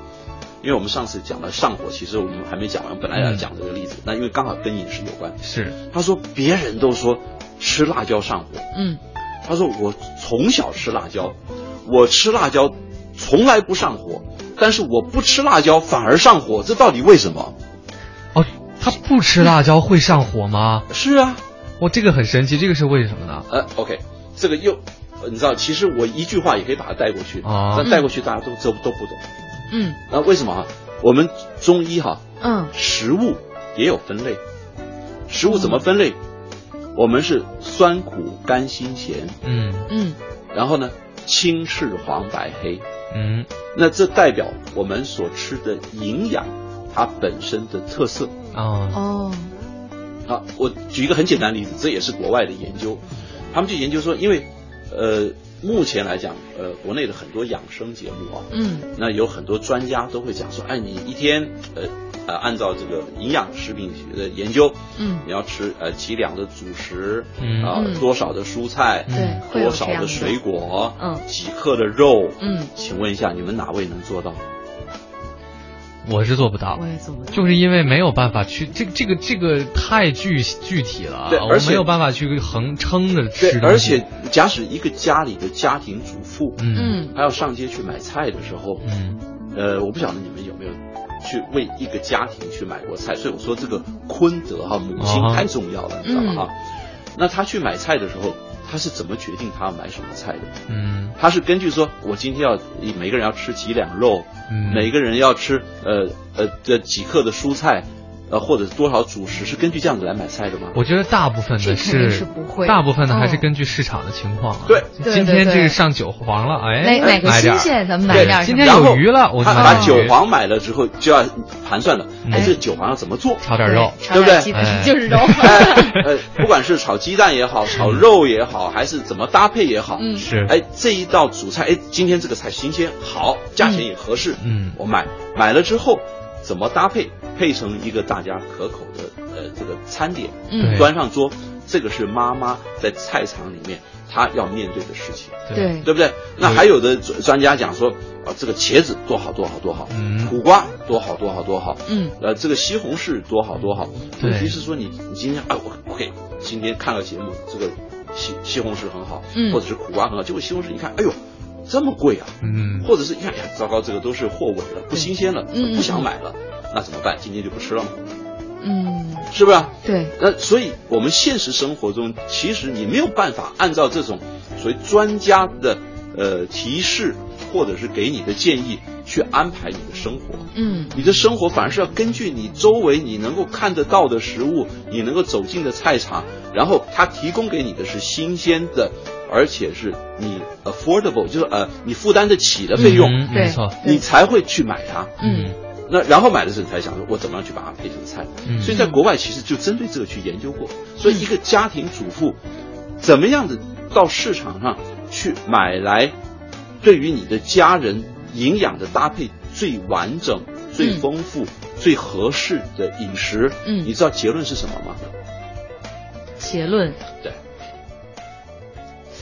因为我们上次讲了上火，其实我们还没讲完，本来要讲这个例子，那因为刚好跟饮食有关。是，他说别人都说吃辣椒上火，嗯他说我从小吃辣椒，我吃辣椒从来不上火，但是我不吃辣椒反而上火，这到底为什么？哦，他不吃辣椒会上火吗？是啊，哇，这个很神奇，这个是为什么呢？呃，OK，这个又。呃你知道，其实我一句话也可以把它带过去，啊但带过去大家都都都不懂。嗯。那为什么哈？我们中医哈，嗯。食物也有分类，食物怎么分类？我们是酸苦甘辛咸，嗯。嗯。然后呢，青赤黄白黑。嗯。那这代表我们所吃的营养，它本身的特色。哦。哦。好，我举一个很简单的例子，这也是国外的研究，他们就研究说，因为呃，目前来讲，呃，国内的很多养生节目啊，嗯。那有很多专家都会讲说，哎，你一天呃呃，按照这个营养食品学的研究，嗯。你要吃呃几两的主食，嗯。啊、嗯。多少的蔬菜，对多少的的。水果，嗯。几克的肉，嗯，请问一下，你们哪位能做到？我是做不到我。也做不到。就是因为没有办法去，这这个这个太具具体了，我对而且没有办法去横撑着对吃。而且假使一个家里的家庭主妇，嗯嗯她要上街去买菜的时候，嗯呃，我不晓得你们有没有去为一个家庭去买过菜，所以我说这个坤德哈，母亲哦太重要了，你知道吗？哈、那他去买菜的时候，她是怎么决定他要买什么菜的？嗯他是根据说，我今天要每个人要吃几两肉，嗯，每个人要吃呃呃这几克的蔬菜，呃或者多少主食，是根据这样子来买菜的吗？我觉得大部分的是是不会大部分的还是哦根据市场的情况啊。对对今天这个上韭黄了，哎，哪哪个买点儿新鲜，咱们买对点。今天有鱼了我买把韭黄买了之后，就要盘算了，哎，嗯这韭黄要怎么做？炒点肉，对，不对就是肉。哎，呃，不管是炒鸡蛋也好，炒肉也好，还是怎么搭配也好，嗯是，哎，这一道主菜，哎，今天这个菜新鲜，好，价钱也合适，嗯我买，买了之后怎么搭配，配成一个大家可口的呃这个餐点，嗯。端上桌，这个是妈妈在菜场里面她要面对的事情，对，对。不对？那还有的专专家讲说，啊，这个茄子多好多好多好，嗯。苦瓜多好多好多好，嗯。呃，这个西红柿多好多好。对。问题是说你你今天啊，我 OK，今天看了节目，这个西西红柿很好，嗯。或者是苦瓜很好，结果西红柿一看，哎呦，这么贵啊，嗯或者是一看，哎呀，糟糕，这个都是货尾了，不新鲜了，嗯嗯不想买了，那怎么办？今天就不吃了吗？嗯，是不是？对，那所以，我们现实生活中，其实你没有办法按照这种所谓专家的呃提示，或者是给你的建议去安排你的生活。嗯你的生活反而是要根据你周围你能够看得到的食物，你能够走进的菜场，然后他提供给你的是新鲜的，而且是你 affordable，就是呃你负担得起的费用，没错，你才会去买它。嗯那然后买的时候你才想说，我怎么样去把它配成菜？嗯所以在国外其实就针对这个去研究过。所以一个家庭主妇怎么样子到市场上去买来，对于你的家人营养的搭配最完整、最丰富、最合适的饮食，嗯你知道结论是什么吗？结论对，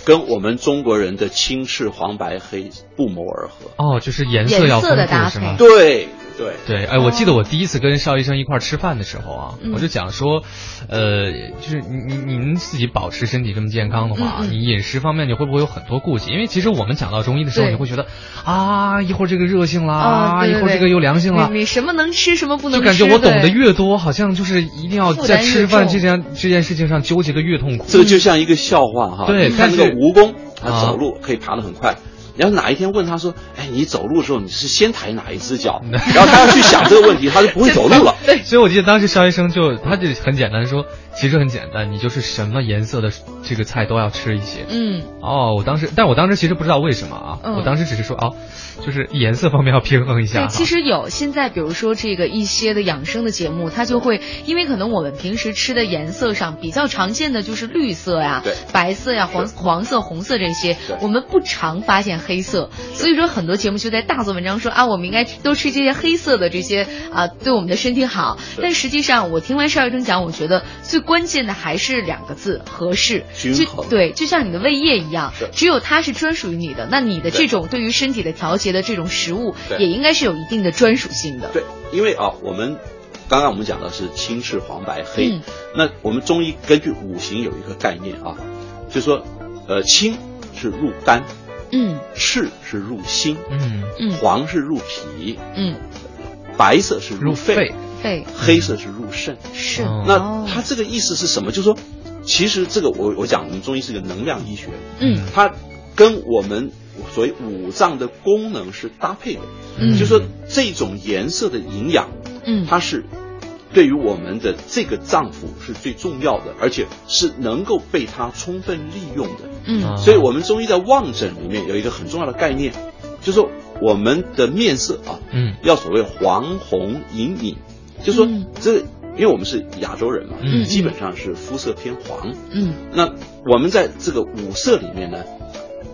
跟我们中国人的青赤黄白黑不谋而合。哦，就是颜色要颜色的搭丰富是吗？配对对，对，哎，我记得我第一次跟邵医生一块儿吃饭的时候啊，嗯我就讲说，呃，就是您您您自己保持身体这么健康的话，嗯嗯你饮食方面你会不会有很多顾忌？因为其实我们讲到中医的时候，你会觉得啊，一会儿这个热性啦，哦对对对一会儿这个又凉性啦你。什么能吃，什么不能就，感觉我懂得越多，好像就是一定要在吃饭这件这件事情上纠结的越痛苦。这就像一个笑话哈。对你看那个蜈蚣，它啊走路可以爬得很快。你要是哪一天问他说：“哎，你走路的时候你是先抬哪一只脚？” 然后他要去想这个问题，他就不会走路了。对，所以我记得当时肖医生就他就很简单说，其实很简单，你就是什么颜色的这个菜都要吃一些。嗯，哦，我当时，但我当时其实不知道为什么啊，嗯。我当时只是说哦，就是颜色方面要平衡一下。对，其实有现在，比如说这个一些的养生的节目，它就会因为可能我们平时吃的颜色上比较常见的就是绿色呀、对。白色呀、黄黄色、红色这些，我们不常发现黑色，所以说很多节目就在大做文章说啊，我们应该多吃这些黑色的这些啊，对我们的身体好。但实际上，我听完邵医生讲，我觉得最关键的还是两个字：合适。就均衡。对，就像你的胃液一样，只有它是专属于你的，那你的这种对于身体的调节的这种食物，也应该是有一定的专属性的。对，因为啊，我们刚刚我们讲的是青赤黄白黑，嗯。那我们中医根据五行有一个概念啊，就说呃青是入肝，嗯。赤是入心，嗯，嗯。黄是入脾，嗯，白色是入肺，肺，对，黑色是入肾。是。哦那它这个意思是什么？就是说，其实这个我我讲，我们中医是个能量医学，嗯它跟我们所谓五脏的功能是搭配的。嗯就是说这种颜色的营养，嗯它是对于我们的这个脏腑是最重要的，而且是能够被它充分利用的。嗯啊所以，我们中医在望诊里面有一个很重要的概念，就是说我们的面色啊，嗯要所谓黄红隐隐，就说嗯。这，因为我们是亚洲人嘛，嗯。基本上是肤色偏黄。嗯。那我们在这个五色里面呢，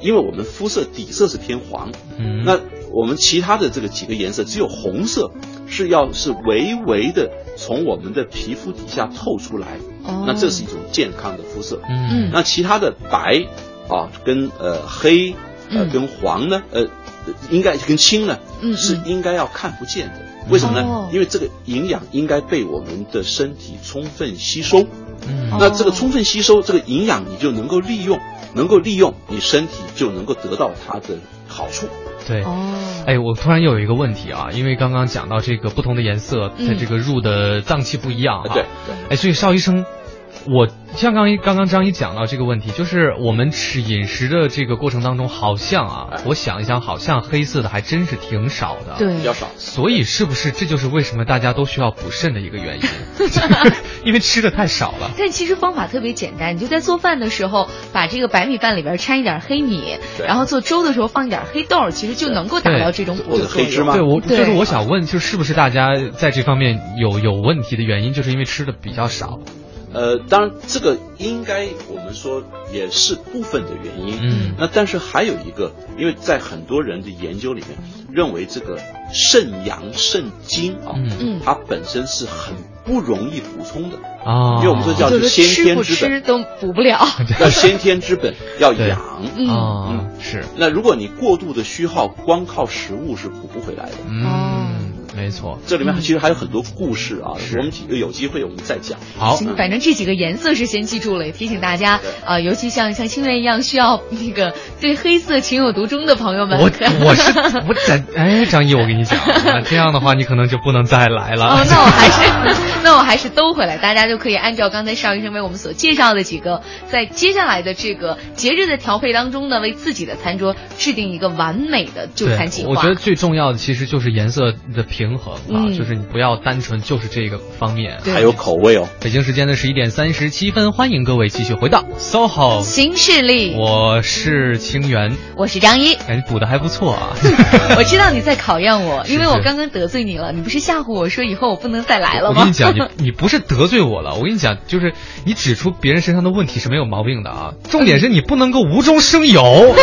因为我们肤色底色是偏黄，嗯，那我们其他的这个几个颜色，只有红色是要是微微的从我们的皮肤底下透出来，哦。那这是一种健康的肤色。嗯。那其他的白啊，跟呃黑呃嗯。跟黄呢，呃，应该跟青呢，嗯嗯。是应该要看不见的。为什么呢？哦因为这个营养应该被我们的身体充分吸收。嗯那这个充分吸收这个营养，你就能够利用，能够利用，你身体就能够得到它的好处。对。哦，哎，我突然又有一个问题啊，因为刚刚讲到这个不同的颜色，嗯它这个入的脏器不一样对哎，所以邵医生，我像刚一刚刚张一讲到这个问题，就是我们吃饮食的这个过程当中，好像啊哎，我想一想，好像黑色的还真是挺少的。。对比较少。所以是不是这就是为什么大家都需要补肾的一个原因？就 是 因为吃的太少了。但其实方法特别简单，你就在做饭的时候，把这个白米饭里边掺一点黑米，然后做粥的时候放一点黑豆，其实就能够达到这种补或的作用。者黑芝麻对，我就是我想问，就是不是大家在这方面有有问题的原因，就是因为吃的比较少。呃，当然这个应该我们说也是部分的原因。嗯那但是还有一个，因为在很多人的研究里面，认为这个肾阳肾精啊，嗯嗯，它本身是很不容易补充的，啊，因为我们说叫做先天之本，吃都补不了。要先天之本，要对养。嗯啊是那如果你过度的虚耗，光靠食物是补不回来的。嗯，没错。这里面其实还有很多故事啊，是我们几个有机会我们再讲。好，行，反正这几个颜色是先记住了，也提醒大家啊、尤其像像清源一样需要那个对黑色情有独钟的朋友们，我我是我在哎，张毅，我跟你讲，那这样的话你可能就不能再来了。哦，那我还是 那我还是兜回来，大家就可以按照刚才邵医生为我们所介绍的几个，在接下来的这个节日的调配当中呢，为自己的餐桌制定一个完美的就餐计划。我觉得最重要的其实就是颜色的平衡啊，嗯就是你不要单纯就是这个方面。还有口味哦。北京时间的十一点三十七分，欢迎各位继续回到 SOHO，新势力，我是清源，我是张一。感觉补的还不错啊。我知道你在考验我，因为我刚刚得罪你了，你不是吓唬我说以后我不能再来了吗？我跟你讲，你 你不是得罪我了，我跟你讲，就是你指出别人身上的问题是没有毛病的啊，重点是你不能够无中生有，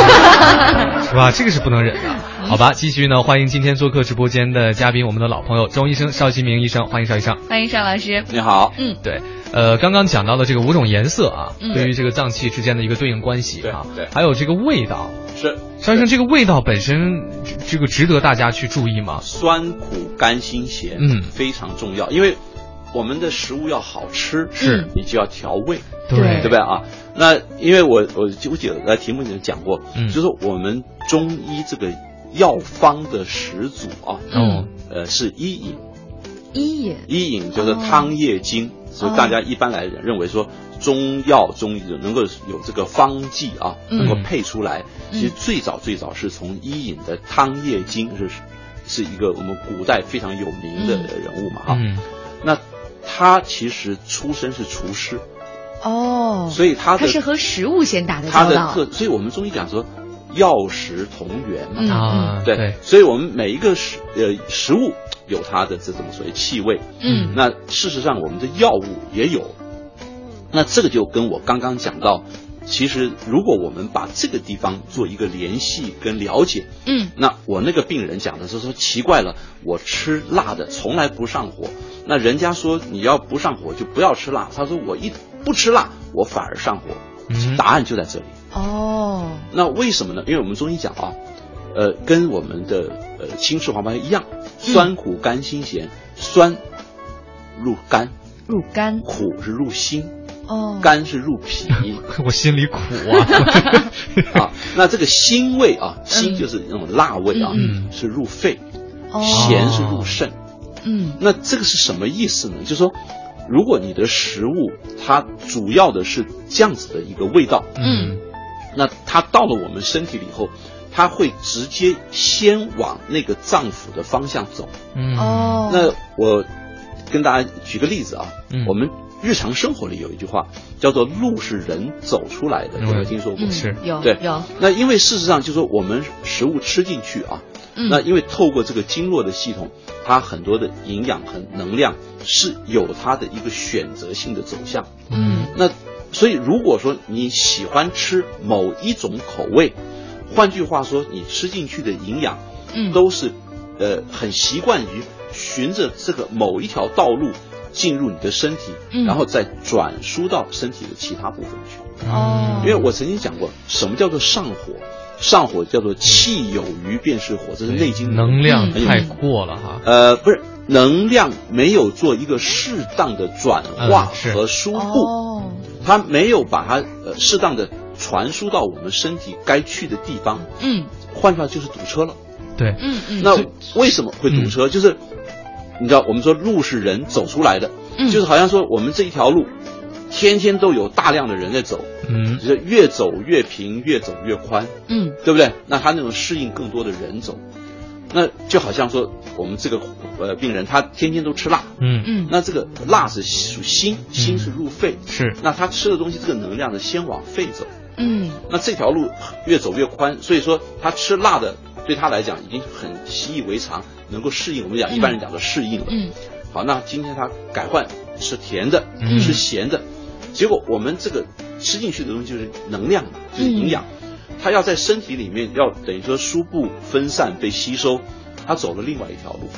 是吧？这个是不能忍的。好吧，继续呢，欢迎今天做客直播间的嘉宾，我们的老朋友中医生邵新明医生，欢迎邵医生。欢迎邵老师。你好，嗯，对，呃，刚刚讲到的这个五种颜色啊，嗯。对于这个脏器之间的一个对应关系啊，对还有这个味道，是。邵医生，这个味道本身这这个值得大家去注意吗？酸苦甘辛咸，嗯。非常重要，因为我们的食物要好吃，是。你就要调味，对。对不对啊？那因为我我我记得在题目里面讲过，嗯。就是我们中医这个药方的始祖啊，嗯，呃是伊尹。伊尹。伊尹就是哦汤液经，所以大家一般来认为说中药中医能够有这个方剂啊，嗯能够配出来。嗯其实最早最早是从伊尹的汤液经是是一个我们古代非常有名的人物嘛哈。嗯，那他其实出身是厨师，哦，所以他的他是和食物先打的交道，他的特，所以我们中医讲说药食同源嘛。嗯啊，对，所以我们每一个食呃食物有它的这种所谓气味，嗯。那事实上我们的药物也有，那这个就跟我刚刚讲到，其实如果我们把这个地方做一个联系跟了解，嗯。那我那个病人讲的是说奇怪了，我吃辣的从来不上火，那人家说你要不上火就不要吃辣，他说我一不吃辣我反而上火，嗯。答案就在这里。哦，那为什么呢？因为我们中医讲啊，呃，跟我们的呃青赤黄白一样，酸苦甘辛咸，酸入肝，入肝。苦是入心，哦，甘是入脾。我心里苦啊，啊。那这个辛味啊，辛就是那种辣味啊，嗯。是入肺，哦。咸是入肾。嗯。那这个是什么意思呢？就是说，如果你的食物它主要的是这样子的一个味道，嗯那它到了我们身体里以后，它会直接先往那个脏腑的方向走。嗯，哦，那我跟大家举个例子啊，嗯。我们日常生活里有一句话叫做“路是人走出来的”，有没有听说过？嗯是。对。有。有那因为事实上，就说我们食物吃进去啊，嗯。那因为透过这个经络的系统，它很多的营养和能量是有它的一个选择性的走向。嗯。那所以如果说你喜欢吃某一种口味，换句话说，你吃进去的营养嗯。都是呃很习惯于循着这个某一条道路进入你的身体，嗯。然后再转输到身体的其他部分去。哦，因为我曾经讲过，什么叫做上火？上火叫做气有余便是火，这是《内经》能量嗯太过了哈，呃，不是能量没有做一个适当的转化和输布，哦它没有把它呃适当的传输到我们身体该去的地方，嗯。换句话就是堵车了。对，嗯嗯，那为什么会堵车？就是你知道，我们说路是人走出来的，嗯。就是好像说我们这一条路，天天都有大量的人在走，嗯。就是越走越平，越走越宽，嗯。对不对？那他那种适应更多的人走，那就好像说我们这个呃病人，他天天都吃辣，嗯。嗯。那这个辣是属心，心是入肺，是。那他吃的东西这个能量呢，先往肺走，嗯。那这条路越走越宽，所以说他吃辣的对他来讲已经很习以为常，能够适应。我们讲嗯。一般人讲的适应了。嗯。好，那今天他改换吃甜的，嗯。吃咸的，结果我们这个吃进去的东西就是能量嘛，就是营养，它要在身体里面要等于说输布分散被吸收，它走了另外一条路。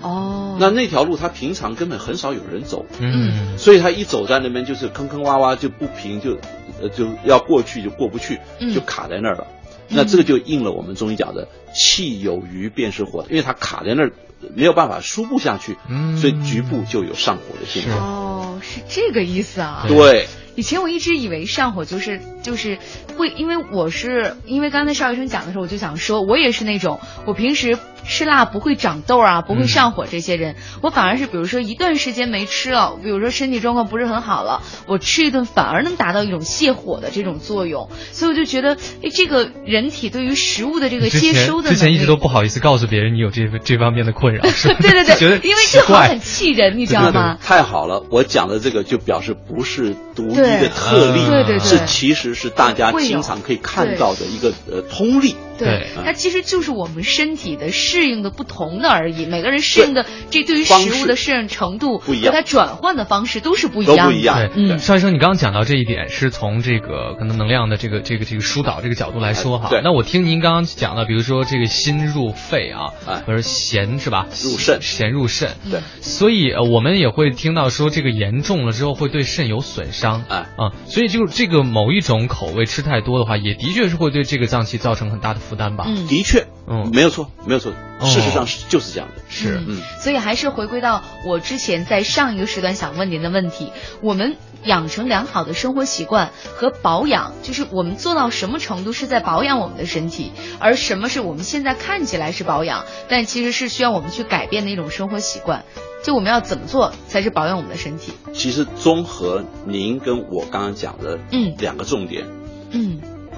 哦，那那条路它平常根本很少有人走，嗯。所以他一走在那边就是坑坑洼洼就不平，就呃就要过去就过不去嗯，就卡在那儿了。那这个就应了我们中医讲的气有余便是火，因为它卡在那儿没有办法输布下去，嗯。所以局部就有上火的现象。哦是这个意思啊，对，以前我一直以为上火就是就是会，因为我是因为刚才邵医生讲的时候，我就想说，我也是那种我平时吃辣不会长痘啊，不会上火这些人，我反而是比如说一段时间没吃了，比如说身体状况不是很好了，我吃一顿反而能达到一种泻火的这种作用，所以我就觉得，哎，这个人体对于食物的这个接收的之前一直都不好意思告诉别人你有这这方面的困扰，是对对对，觉得因为这好像很气人，你知道吗？太好了，我讲的这个就表示不是独一对的特例，对对对是其实是大家经常可以看到的一个呃通例。对对，它其实就是我们身体的适适应的不同的而已。每个人适应的这对于食物的适应程度不一样和它转换的方式都是不一样的。都不一样。对，嗯邵医生，你刚刚讲到这一点，是从这个可能能量的这个这个这个疏导这个角度来说哈。对那我听您刚刚讲的，比如说这个心入肺啊，哎或者咸是吧？入肾咸入肾。对，所以呃我们也会听到说这个严重了之后会对肾有损伤。哎啊，所以就是这个某一种口味吃太多的话，也的确是会对这个脏器造成很大的负担吧。嗯，的确，嗯没有错，没有错。哦事实上是就是这样的。是嗯，所以还是回归到我之前在上一个时段想问您的问题：我们养成良好的生活习惯和保养，就是我们做到什么程度是在保养我们的身体，而什么是我们现在看起来是保养，但其实是需要我们去改变的一种生活习惯。就我们要怎么做才是保养我们的身体？其实综合您跟我刚刚讲的嗯两个重点，嗯，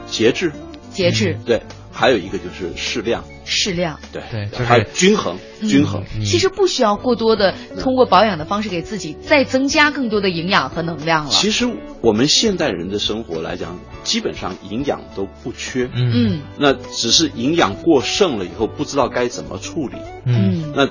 节制，节制、对，还有一个就是适量，适量。对对就是还有均衡，嗯。均衡。你其实不需要过多的通过保养的方式给自己再增加更多的营养和能量了。其实我们现代人的生活来讲，基本上营养都不缺，嗯。嗯。那只是营养过剩了以后，不知道该怎么处理。嗯。嗯。那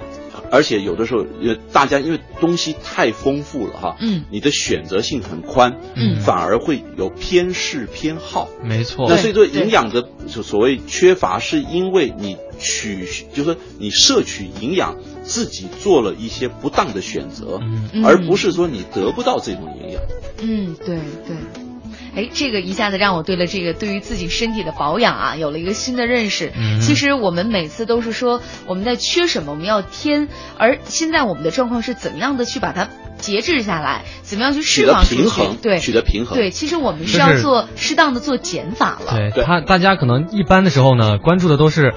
而且有的时候，呃，大家因为东西太丰富了哈，嗯你的选择性很宽，嗯反而会有偏嗜偏好。没错。那所以说营养的所所谓缺乏，是因为你取，就是说你摄取营养，自己做了一些不当的选择，嗯嗯而不是说你得不到这种营养。嗯，对对。哎，这个一下子让我对了这个对于自己身体的保养啊，有了一个新的认识。嗯其实我们每次都是说我们在缺什么，我们要添，而现在我们的状况是怎么样的去把它节制下来，怎么样去释放出去平衡，对，取得平衡。对，其实我们是要做适当的做减法了。对对他，大家可能一般的时候呢，关注的都是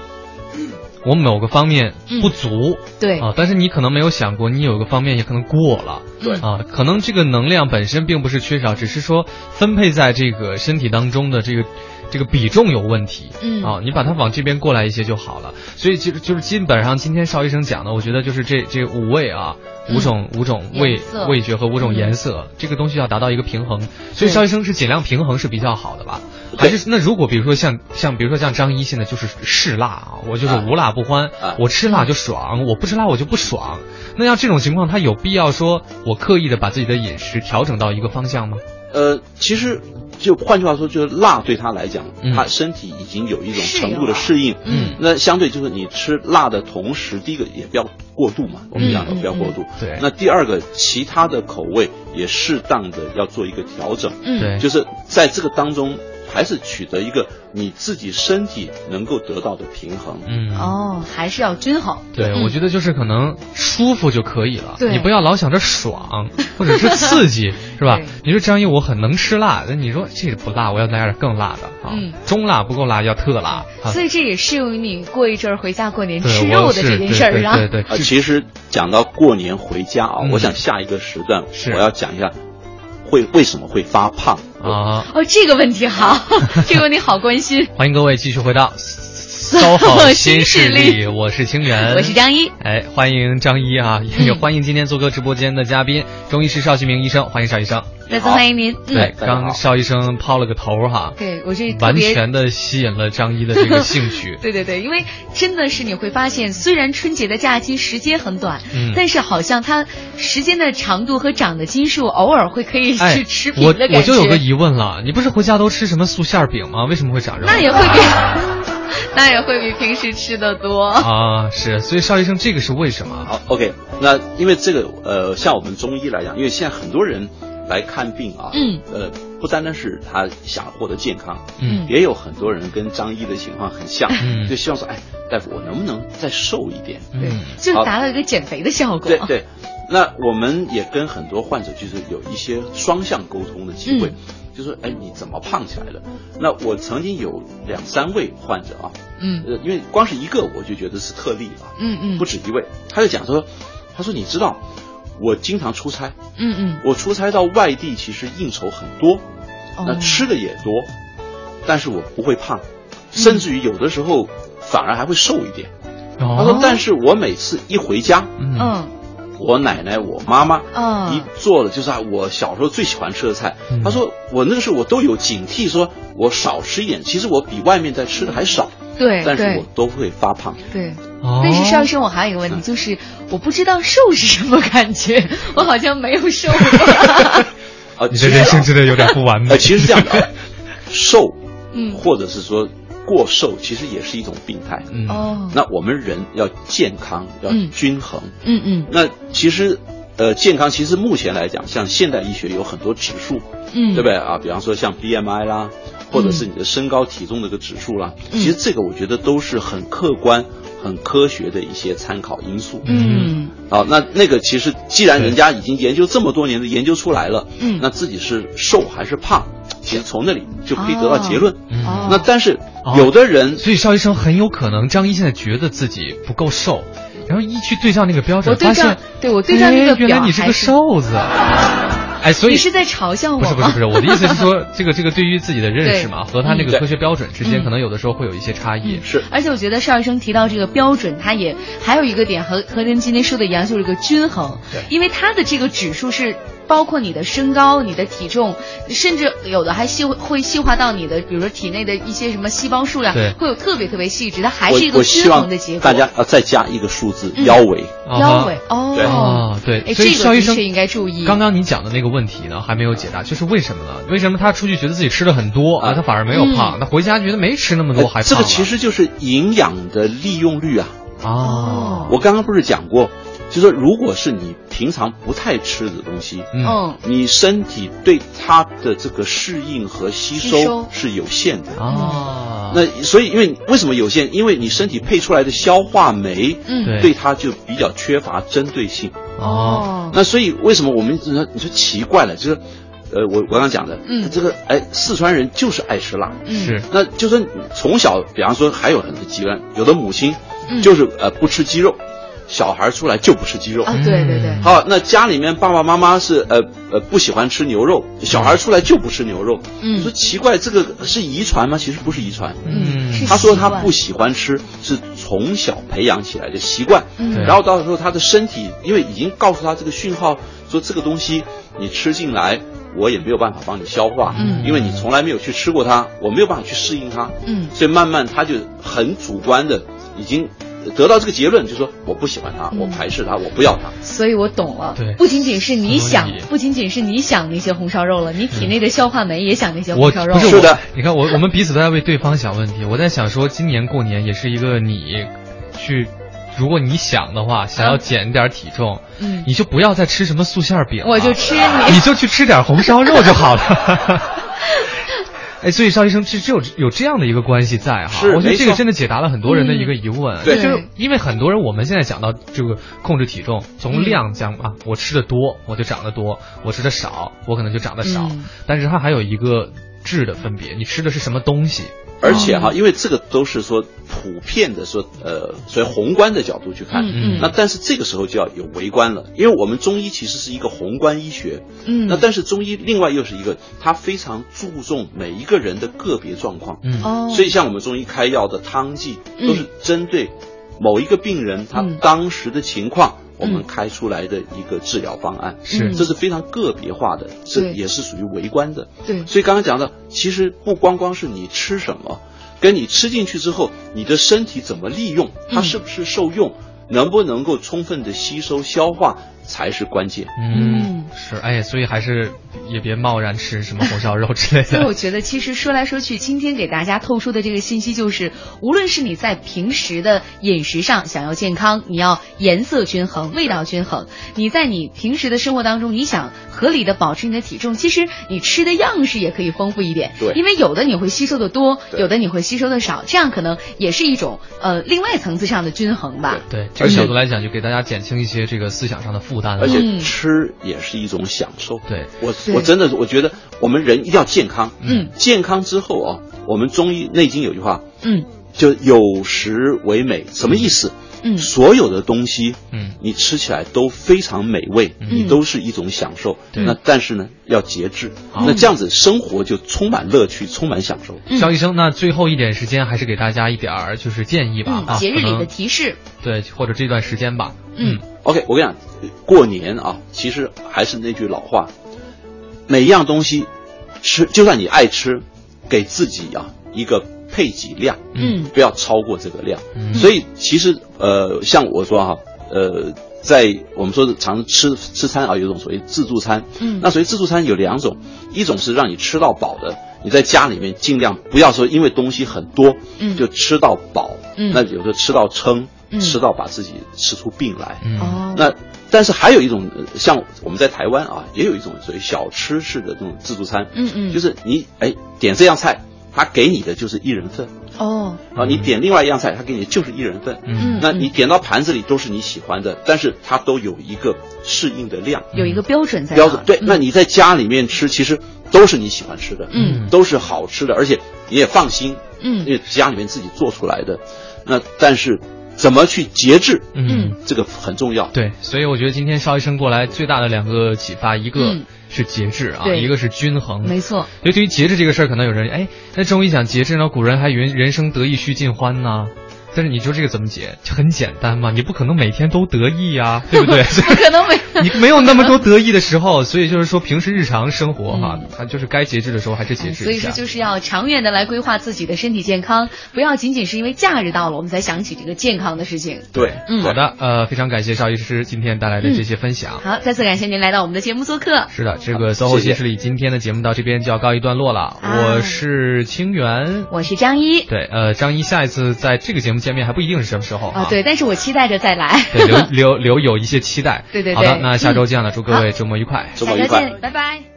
我某个方面不足、对。啊，但是你可能没有想过，你有一个方面也可能过了。对。啊，可能这个能量本身并不是缺少，只是说分配在这个身体当中的这个这个比重有问题。嗯啊，你把它往这边过来一些就好了。所以其实就是基本上今天邵医生讲的，我觉得就是这这五味啊，五种、五种味味觉和五种嗯颜色，这个东西要达到一个平衡。所以邵医生是尽量平衡是比较好的吧？还是那如果比如说像像比如说像张一现在就是嗜辣啊，我就是啊无辣不欢，啊我吃辣就爽，我不吃辣我就不爽。那像这种情况，他有必要说我刻意的把自己的饮食调整到一个方向吗？呃，其实就换句话说，就是辣对他来讲，嗯他身体已经有一种程度的适应。嗯那相对就是你吃辣的同时，第一个也不要过度嘛，我们讲的嗯不要过度。对那第二个，其他的口味也适当的要做一个调整，嗯，对就是在这个当中，还是取得一个你自己身体能够得到的平衡。嗯，哦，还是要均衡。对，嗯我觉得就是可能舒服就可以了，对你不要老想着爽 或者是刺激，是吧？你说张毅我很能吃辣，那你说这个不辣，我要来点更辣的啊，嗯中辣不够辣要特辣啊。所以这也适用于你过一阵儿回家过年吃肉的这件事儿啊。对对对啊，其实讲到过年回家啊，嗯我想下一个时段是我要讲一下会为什么会发胖。啊，哦，这个问题好，这个问题好关心。欢迎各位继续回到 SOHO 新势力，我是清源，我是张一。哎，欢迎张一啊，也嗯欢迎今天做客直播间的嘉宾中医师邵旭明医生，欢迎邵医生。再次欢迎您。嗯对，刚邵医生抛了个头哈，对我这完。全的吸引了张一的这个兴趣 对对对，因为真的是你会发现，虽然春节的假期时间很短，嗯但是好像它时间的长度和长的斤数，偶尔会可以哎去吃，平我的感觉。我就有个疑问了，你不是回家都吃什么素馅儿饼吗？为什么会长肉？那也会比，那也会比平时吃的多。啊，是，所以邵医生这个是为什么？好，OK，那因为这个呃，像我们中医来讲，因为现在很多人来看病啊，嗯，呃，不单单是他想获得健康，嗯也有很多人跟张一的情况很像，嗯就希望说，哎，大夫，我能不能再瘦一点？对嗯，就达到一个减肥的效果。对对，那我们也跟很多患者就是有一些双向沟通的机会，嗯。就说，哎，你怎么胖起来的？那我曾经有两三位患者啊，嗯。呃，因为光是一个我就觉得是特例啊，嗯嗯。不止一位，他就讲说，他说你知道，我经常出差，嗯嗯，我出差到外地，其实应酬很多，那哦吃的也多，但是我不会胖，甚至于有的时候反而还会瘦一点。哦他说，但是我每次一回家，嗯嗯我奶奶、我妈妈嗯一做的就是啊，我小时候最喜欢吃的菜。嗯他说我那个时候我都有警惕，说我少吃一点。其实我比外面在吃的还少，对但是我都会发胖。对，哦但是邵医生，我还有一个问题，就是我不知道瘦是什么感觉，我好像没有瘦过。啊，你这人生真的有点不完美呃，其实是这样的啊，瘦，嗯或者是说过瘦，其实也是一种病态。嗯。哦，那我们人要健康，要嗯。均衡。嗯嗯。那其实，呃，健康其实目前来讲，像现代医学有很多指数，嗯，对不对？啊？比方说像 BMI 啦，或者是你的身高体重的一个指数啦，嗯。其实这个我觉得都是很客观、很科学的一些参考因素。嗯啊，那那个其实既然人家已经研究这么多年的研究出来了，嗯那自己是瘦还是胖，其实从那里就可以得到结论。那但是哦有的人，所以邵医生很有可能张一现在觉得自己不够瘦，然后一去对照那个标准，我对照发现对我对照那个表原来你是个瘦子。哎，所以你是在嘲笑我吗？不是不是不是，我的意思是说，这个这个对于自己的认识嘛，和他那嗯个科学标准之间，嗯可能有的时候会有一些差异。是而且我觉得邵医生提到这个标准，他也还有一个点和和您今天说的一样，就是一个均衡。对因为他的这个指数是包括你的身高、你的体重，甚至有的还细会细化到你的，比如说体内的一些什么细胞数量对，会有特别特别细致，它还是一个均衡的结果。大家要再加一个数字嗯腰围。腰围哦对哦，对，哎，所以这邵医生个的确应该注意。刚刚你讲的那个问题呢，还没有解答，就是为什么呢？为什么他出去觉得自己吃的很多啊，啊他反而没有胖？他回家觉得没吃那么多，还胖呃这个其实就是营养的利用率啊。哦，我刚刚不是讲过，就说如果是你平常不太吃的东西，嗯。嗯。你身体对它的这个适应和吸吸收。收是有限的。啊，那所以，因为为什么有限？因为你身体配出来的消化酶，嗯。对。对它就比较缺乏针对性。哦，那所以为什么我们你说你说奇怪了，就是，呃，我我刚刚讲的，嗯。这个哎，四川人就是爱吃辣，嗯。是。那就说从小，比方说还有很多极端，有的母亲嗯。就是、呃不吃鸡肉，小孩出来就不吃鸡肉。啊，对对对嗯，好，那家里面爸爸妈妈是呃呃不喜欢吃牛肉，小孩出来就不吃牛肉。嗯说奇怪，这个是遗传吗？其实不是遗传。嗯他说他不喜欢吃，是从小培养起来的习惯。嗯然后到时候他的身体，因为已经告诉他这个讯号，说这个东西你吃进来，我也没有办法帮你消化，嗯因为你从来没有去吃过它，我没有办法去适应它，嗯所以慢慢他就很主观的已经得到这个结论，就说我不喜欢他，嗯。我排斥他，我不要他。所以我懂了，对。不仅仅是你想不仅仅是你想那些红烧肉了，你体内的消化酶也想那些红烧肉。不是是的，你看我我们彼此都在为对方想问题。我在想说，今年过年也是一个你去，如果你想的话，想要减点体重，嗯。你就不要再吃什么素馅饼了，我就吃你。就去吃点红烧肉就好了。哎，所以邵医生是只有有这样的一个关系在哈，是我觉得这个真的解答了很多人的一个疑问。对就是因为很多人我们现在讲到这个控制体重，从嗯量讲啊，我吃的多我就长得多，我吃的少我可能就长得少，嗯但是它还有一个质的分别，你吃的是什么东西？而且哈，因为这个都是说普遍的说，呃，所以宏观的角度去看，嗯嗯。那但是这个时候就要有微观了，因为我们中医其实是一个宏观医学，嗯。那但是中医另外又是一个，它非常注重每一个人的个别状况，嗯。哦，所以像我们中医开药的汤剂嗯。都是针对某一个病人他嗯。当时的情况，我们嗯开出来的一个治疗方案，是。嗯这是非常个别化的，这也是属于微观的。对，所以刚刚讲到，其实不光光是你吃什么，跟你吃进去之后，你的身体怎么利用，它嗯。是不是受用，能不能够充分的吸收消化，才是关键。嗯，是，哎，所以还是也别贸然吃什么红烧肉之类的所以我。觉得，其实说来说去，今天给大家透出的这个信息就是，无论是你在平时的饮食上想要健康，你要颜色均衡、味道均衡；你在你平时的生活当中，你想合理的保持你的体重，其实你吃的样式也可以丰富一点。对因为有的你会吸收的多，有的你会吸收的少，这样可能也是一种呃另外层次上的均衡吧。对，这个角度来讲，就给大家减轻一些这个思想上的负担了。而且嗯吃也是一种享受。对，我我真的我觉得我们人一定要健康。嗯健康之后啊，我们中医《内经》有句话，嗯就有食为美，什么意思？嗯所有的东西，嗯你吃起来都非常美味，嗯你都是一种享受。对那但是呢，要节制。好那这样子生活就充满乐趣，充满享受。嗯肖医生，那最后一点时间还是给大家一点儿就是建议吧，啊，嗯，节日里的提示。对，或者这段时间吧，嗯 OK，我跟你讲，过年啊，其实还是那句老话，每一样东西吃，就算你爱吃，给自己啊一个配给量，嗯不要超过这个量。嗯所以其实呃，像我说哈，呃，在我们说的常吃吃餐啊，有一种所谓自助餐。嗯那所谓自助餐有两种，一种是让你吃到饱的，你在家里面尽量不要说因为东西很多，嗯就吃到饱。嗯那有时候吃到撑，嗯吃到把自己吃出病来。嗯哦，那但是还有一种，呃像我们在台湾啊，也有一种所谓小吃式的这种自助餐，嗯嗯就是你哎点这样菜，他给你的就是一人份。哦，啊，你点另外一样菜，他给你的就是一人份，嗯。那你点到盘子里都是你喜欢的，但是它都有一个适应的量。有一个标准在标准，对，嗯。那你在家里面吃，其实都是你喜欢吃的，嗯。都是好吃的，而且你也放心，嗯。因为家里面自己做出来的，那但是怎么去节制，嗯。这个很重要，对，所以我觉得今天邵医生过来最大的两个启发，一个嗯是节制啊，一个是均衡。没错，所以对于节制这个事儿，可能有人哎，那中医讲节制呢，古人还以为人生得意须尽欢呢。但是你说这个怎么解？就很简单嘛，你不可能每天都得意呀、对不对？不可能每 你没有那么多得意的时候，所以就是说平时日常生活哈嗯，它就是该节制的时候还是节制一下所以说。就是要长远的来规划自己的身体健康，不要仅仅是因为假日到了我们才想起这个健康的事情。对，嗯好的，呃，非常感谢邵医师今天带来的这些分享。好，再次感谢您来到我们的节目做客。是的，这个 SOHO 谢谢新势力今天的节目到这边就要告一段落了。啊我是清源，我是张一。对，呃，张一下一次在这个节目见面还不一定是什么时候啊，对，但是我期待着再来。对，留留留有一些期待。对对对好的，那下周嗯见了，祝各位周末愉快。周末愉快拜拜。